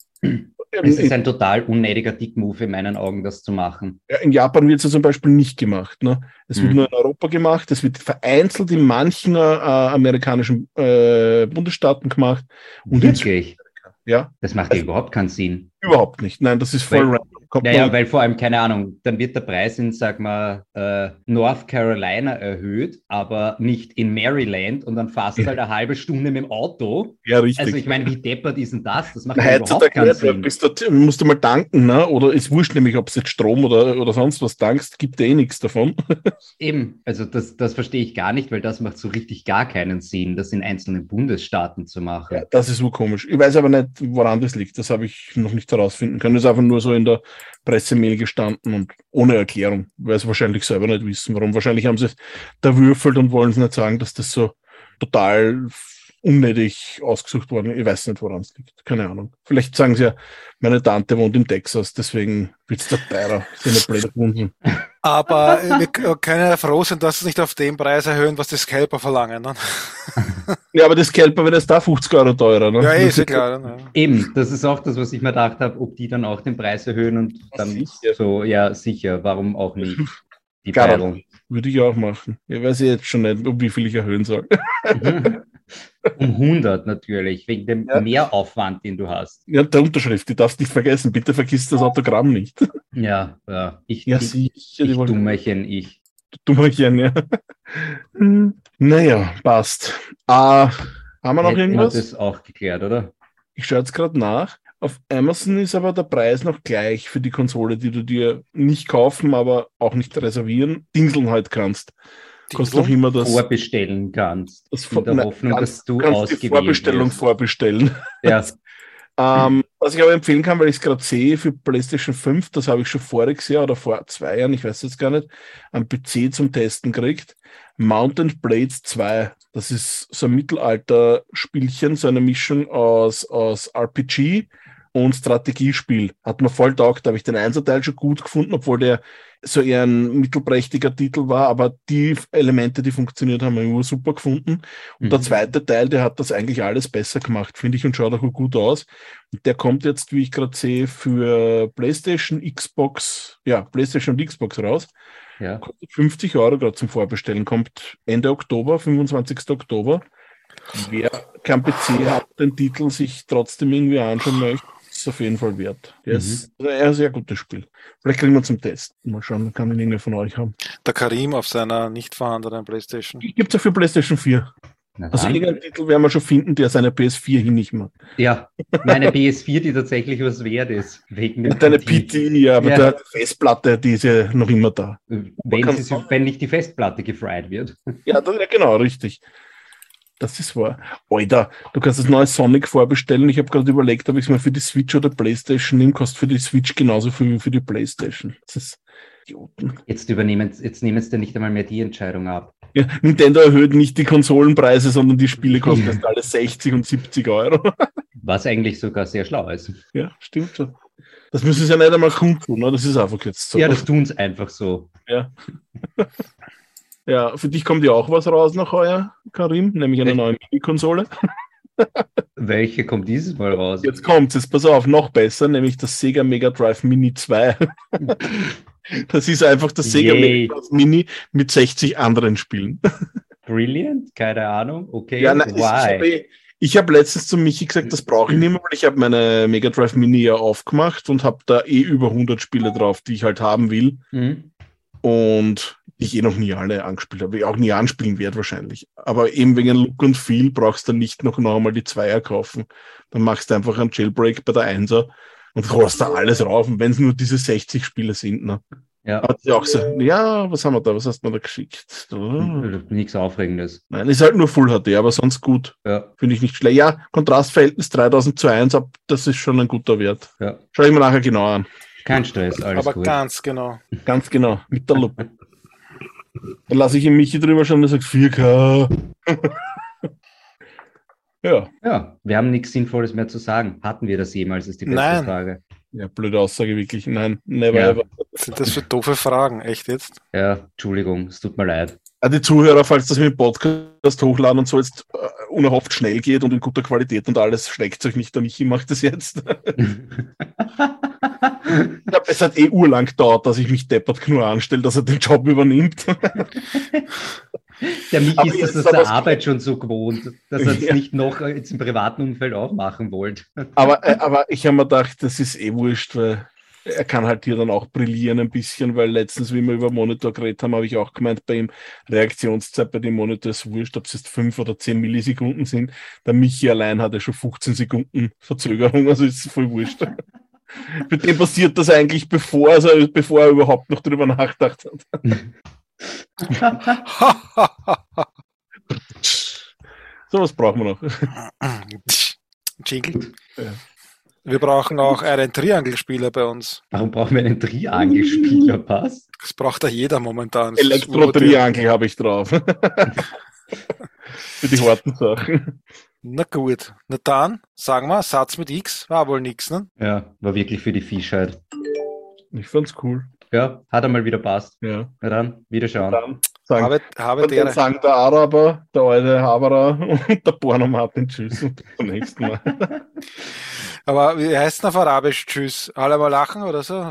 es ist ein total unnötiger Dick-Move in meinen Augen, das zu machen. Ja, in Japan wird es ja zum Beispiel nicht gemacht. Ne? Es mhm. wird nur in Europa gemacht, es wird vereinzelt in manchen äh, amerikanischen äh, Bundesstaaten gemacht. Und Wirklich? Ja. Das macht also, ja überhaupt keinen Sinn. Überhaupt nicht. Nein, das ist voll Weil- random. Kommt Naja, weil vor allem, keine Ahnung, dann wird der Preis in, sag mal, äh, North Carolina erhöht, aber nicht in Maryland und dann fährst du halt eine halbe Stunde mit dem Auto. ja, richtig. Also ich meine, wie deppert ist denn das? Das macht ja Heutzutage überhaupt keinen nicht, Sinn. bist du, musst du mal tanken, ne? oder ist wurscht nämlich, ob es jetzt Strom oder, oder sonst was tankst, gibt eh nichts davon. Eben, also das, das verstehe ich gar nicht, weil das macht so richtig gar keinen Sinn, das in einzelnen Bundesstaaten zu machen. Ja, das ist so komisch. Ich weiß aber nicht, woran das liegt. Das habe ich noch nicht herausfinden können. Das ist einfach nur so in der Pressemail gestanden und ohne Erklärung, weil sie wahrscheinlich selber nicht wissen, warum. Wahrscheinlich haben sie es da würfelt und wollen es nicht sagen, dass das so total unnötig ausgesucht worden ist. Ich weiß nicht, woran es liegt. Keine Ahnung. Vielleicht sagen sie ja, meine Tante wohnt in Texas, deswegen wird es da teurer. Sind ja blöde Kunden. Aber äh, wir können ja froh sein, dass sie nicht auf den Preis erhöhen, was die Scalper verlangen. Ne? Ja, aber das Kelper wird jetzt da 50 Euro teurer. Ne? Ja, eh, Das ist ja klar. Ne? Eben, das ist auch das, was ich mir gedacht habe, ob die dann auch den Preis erhöhen und dann Sicher. so, ja, sicher, warum auch nicht? Die Garantiert. Teilung. Würde ich auch machen. Ich weiß jetzt schon nicht, um wie viel ich erhöhen soll. Um 100 natürlich, wegen dem Ja. Mehraufwand, den du hast. Ja, der Unterschrift, die darfst nicht vergessen. Bitte vergiss das Autogramm nicht. Ja, ja. Ich, Ja, ich, sicher. Ich wollen Dummerchen, ich. Dummerchen, ja. Naja, passt. Ah, haben wir noch Hätten wir irgendwas? das auch geklärt, oder? Ich schaue jetzt gerade nach. Auf Amazon ist aber der Preis noch gleich für die Konsole, die du dir nicht kaufen, aber auch nicht reservieren, dingseln halt kannst. Immer das, Vorbestellen kannst. das In der Nein, Hoffnung, kannst- dass du kannst die Vorbestellung wirst. vorbestellen. Ja, Ähm, was ich aber empfehlen kann, weil ich es gerade sehe, für PlayStation 5, das habe ich schon voriges Jahr oder vor zwei Jahren, ich weiß jetzt gar nicht, am PC zum Testen gekriegt. Mountain Blades 2. Das ist so ein Mittelalter-Spielchen, so eine Mischung aus, aus RPG und Strategiespiel. Hat mir voll taugt, da habe ich den Einserteil schon gut gefunden, obwohl der so eher ein mittelprächtiger Titel war, aber die Elemente, die funktioniert haben, habe ich immer super gefunden. Und der Mhm. zweite Teil, der hat das eigentlich alles besser gemacht, finde ich, und schaut auch gut aus. Und der kommt jetzt, wie ich gerade sehe, für PlayStation, Xbox, ja, PlayStation und Xbox raus. ja. Kostet 50 Euro gerade zum Vorbestellen. Kommt Ende Oktober, 25. Oktober. Wer kein PC hat, den Titel sich trotzdem irgendwie anschauen möchte, es auf jeden Fall wert. Der Mhm. ist ein sehr gutes Spiel. Vielleicht kriegen wir zum Test. Mal schauen, kann ihn irgendwer von euch haben. Der Karim auf seiner nicht vorhandenen Playstation. Gibt es ja für PlayStation 4. Na Also dann. irgendeinen Titel werden wir schon finden, der seine PS4 hin nicht macht. Ja, meine PS4, die tatsächlich was wert ist. Wegen dem Deine PT. Ja, aber Ja. der Festplatte, die ist ja noch immer da. Wenn, sie, wenn nicht die Festplatte gefried wird. Ja, das, ja genau, richtig. Das ist wahr. Alter, du kannst das neue Sonic vorbestellen. Ich habe gerade überlegt, ob ich es mal für die Switch oder Playstation nehme. Kostet für die Switch genauso viel wie für die Playstation. Das ist Idioten. Jetzt übernehmen, jetzt nehmen sie dir nicht einmal mehr die Entscheidung ab. Ja, Nintendo erhöht nicht die Konsolenpreise, sondern die Spiele kosten jetzt alle 60 und 70 Euro. Was eigentlich sogar sehr schlau ist. ja, stimmt schon. Das müssen sie ja nicht einmal kundtun, ne? das ist einfach jetzt so. Ja, das tun sie einfach so. Ja, für dich kommt ja auch was raus nach heuer, Karim, nämlich eine Echt? neue Mini-Konsole. Welche kommt dieses Mal raus? Jetzt kommt's, jetzt pass auf, noch besser, nämlich das Sega Mega Drive Mini 2. das ist einfach das Sega Yay. Mega Drive Mini mit 60 anderen Spielen. Brilliant? Keine Ahnung. Okay, Ja, nein, ich why? habe ich hab letztens zu Michi gesagt, das brauche ich nicht mehr, weil ich habe meine Mega Drive Mini ja aufgemacht und habe da eh über 100 Spiele drauf, die ich halt haben will Hm? und die ich eh noch nie alle angespielt habe, ich auch nie anspielen werde wahrscheinlich. Aber eben wegen Look und Feel brauchst du nicht noch einmal die Zweier kaufen. Dann machst du einfach einen Jailbreak bei der Einser und holst da alles rauf. Und wenn es nur diese 60 Spiele sind, ne? Ja, Hat sie auch so, ja, was haben wir da? Was hast du mir da geschickt? Oh. nichts Aufregendes. Nein, ist halt nur Full HD, aber sonst gut. Ja, Finde ich nicht schlecht. Ja, Kontrastverhältnis 3000 zu 1, ab, das ist schon ein guter Wert. ja. Schau ich mir nachher genau an. Kein Stress, alles Aber gut. ganz genau. Ganz genau, mit der Lupe. Dann lasse ich ihn Michi drüber schauen, der sagt 4K. ja, Ja, wir haben nichts Sinnvolles mehr zu sagen. Hatten wir das jemals, ist die beste Nein. Frage. ja, blöde Aussage wirklich. Nein, never Ja. ever. Was sind das für doofe Fragen? Echt jetzt? Ja, Entschuldigung, es tut mir leid. Ah, die Zuhörer, falls das mit dem Podcast hochladen und so jetzt äh, unerhofft schnell geht und in guter Qualität und alles, schreckt euch nicht, der Michi macht das jetzt. glaub, es hat eh urlang gedauert, dass ich mich deppert genug anstelle, dass er den Job übernimmt. Der Mick ist das aus der Arbeit schon so gewohnt, dass er es ja. nicht noch jetzt im privaten Umfeld auch machen wollte. Aber, äh, aber ich habe mir gedacht, das ist eh wurscht, weil er kann halt hier dann auch brillieren ein bisschen, weil letztens, wie wir über Monitor geredet haben, habe ich auch gemeint, bei ihm Reaktionszeit bei dem Monitor ist wurscht, ob es jetzt fünf oder zehn Millisekunden sind. Der Michi allein hat ja schon 15 Sekunden Verzögerung, also ist voll wurscht. Für den passiert das eigentlich bevor, also bevor er überhaupt noch drüber nachgedacht hat. so was brauchen wir noch. Jingle. Ja. Wir brauchen auch einen Triangelspieler bei uns. Warum brauchen wir einen Triangelspieler, Pass? Das braucht ja jeder momentan. Elektro-Triangel habe ich drauf. Für die harten Sachen. Na gut. Na dann, sagen wir, Satz mit X war wohl nix, ne? Ja, war wirklich für die Fischheit. Ich fand's cool. Ja, hat einmal wieder passt. Ja. Na dann, wiederschauen. Dann sagen, habe, habe der, sagen der Araber, der alte Haberer und der Porno Martin Tschüss und bis zum nächsten Mal. Aber wie heißt es auf Arabisch Tschüss? Alle mal lachen oder so?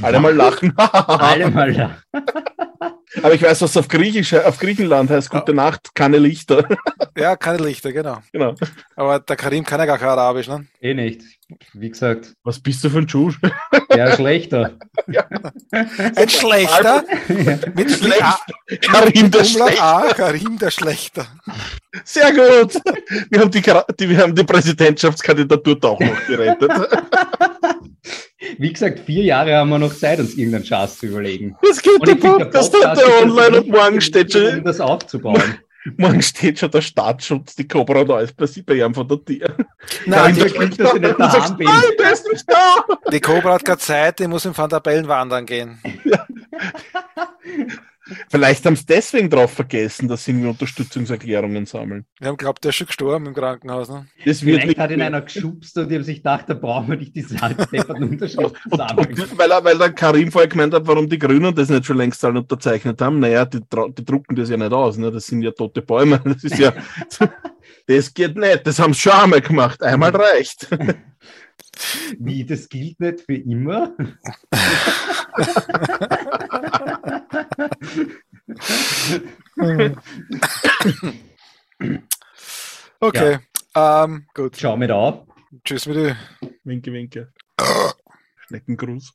Alle mal lachen. Alle mal lachen. Aber ich weiß, was auf Griechisch, auf Griechenland heißt Gute ja. Nacht, keine Lichter. Ja, keine Lichter, genau. genau. Aber der Karim kann ja gar kein Arabisch, ne? Eh nicht. Wie gesagt. Was bist du für ein Schuh? Ja, schlechter. Ja. Ein schlechter? Mit Schlecht. Karim der Schlechter. Karim der Schlechter. Sehr gut. Wir haben die, die, wir haben die Präsidentschaftskandidatur doch noch gerettet. Wie gesagt, vier Jahre haben wir noch Zeit, uns irgendeinen Schatz zu überlegen. Es geht der Podcast heute online und morgen steht schon. Um das aufzubauen. Morgen steht schon der Staatsschutz, die Cobra da ist bei, bei ihm von der Tür. Nein, die, kriegt, dass ich nicht daheim bin. Nein, der ist nicht da. Die Cobra hat keine Zeit, die muss im Van der Bellen wandern gehen. Ja. Vielleicht haben sie deswegen drauf vergessen, dass sie irgendwie Unterstützungserklärungen sammeln. Wir haben glaubt, der ist schon gestorben im Krankenhaus. Ne? Das Vielleicht hat ihn einer geschubst und die haben sich gedacht, da brauchen wir nicht diese altdepperten Unterschriften sammeln. Weil, weil der Karim vorher gemeint hat, warum die Grünen das nicht schon längst alle unterzeichnet haben. Naja, die, die drucken das ja nicht aus. Ne? Das sind ja tote Bäume. Das ist ja, das geht nicht. Das haben sie schon einmal gemacht. Einmal reicht. Wie, das gilt nicht für immer? okay, ja. ähm, gut. Schau mit auf. Tschüss mit dir. Winke, winke. Schneckengruß.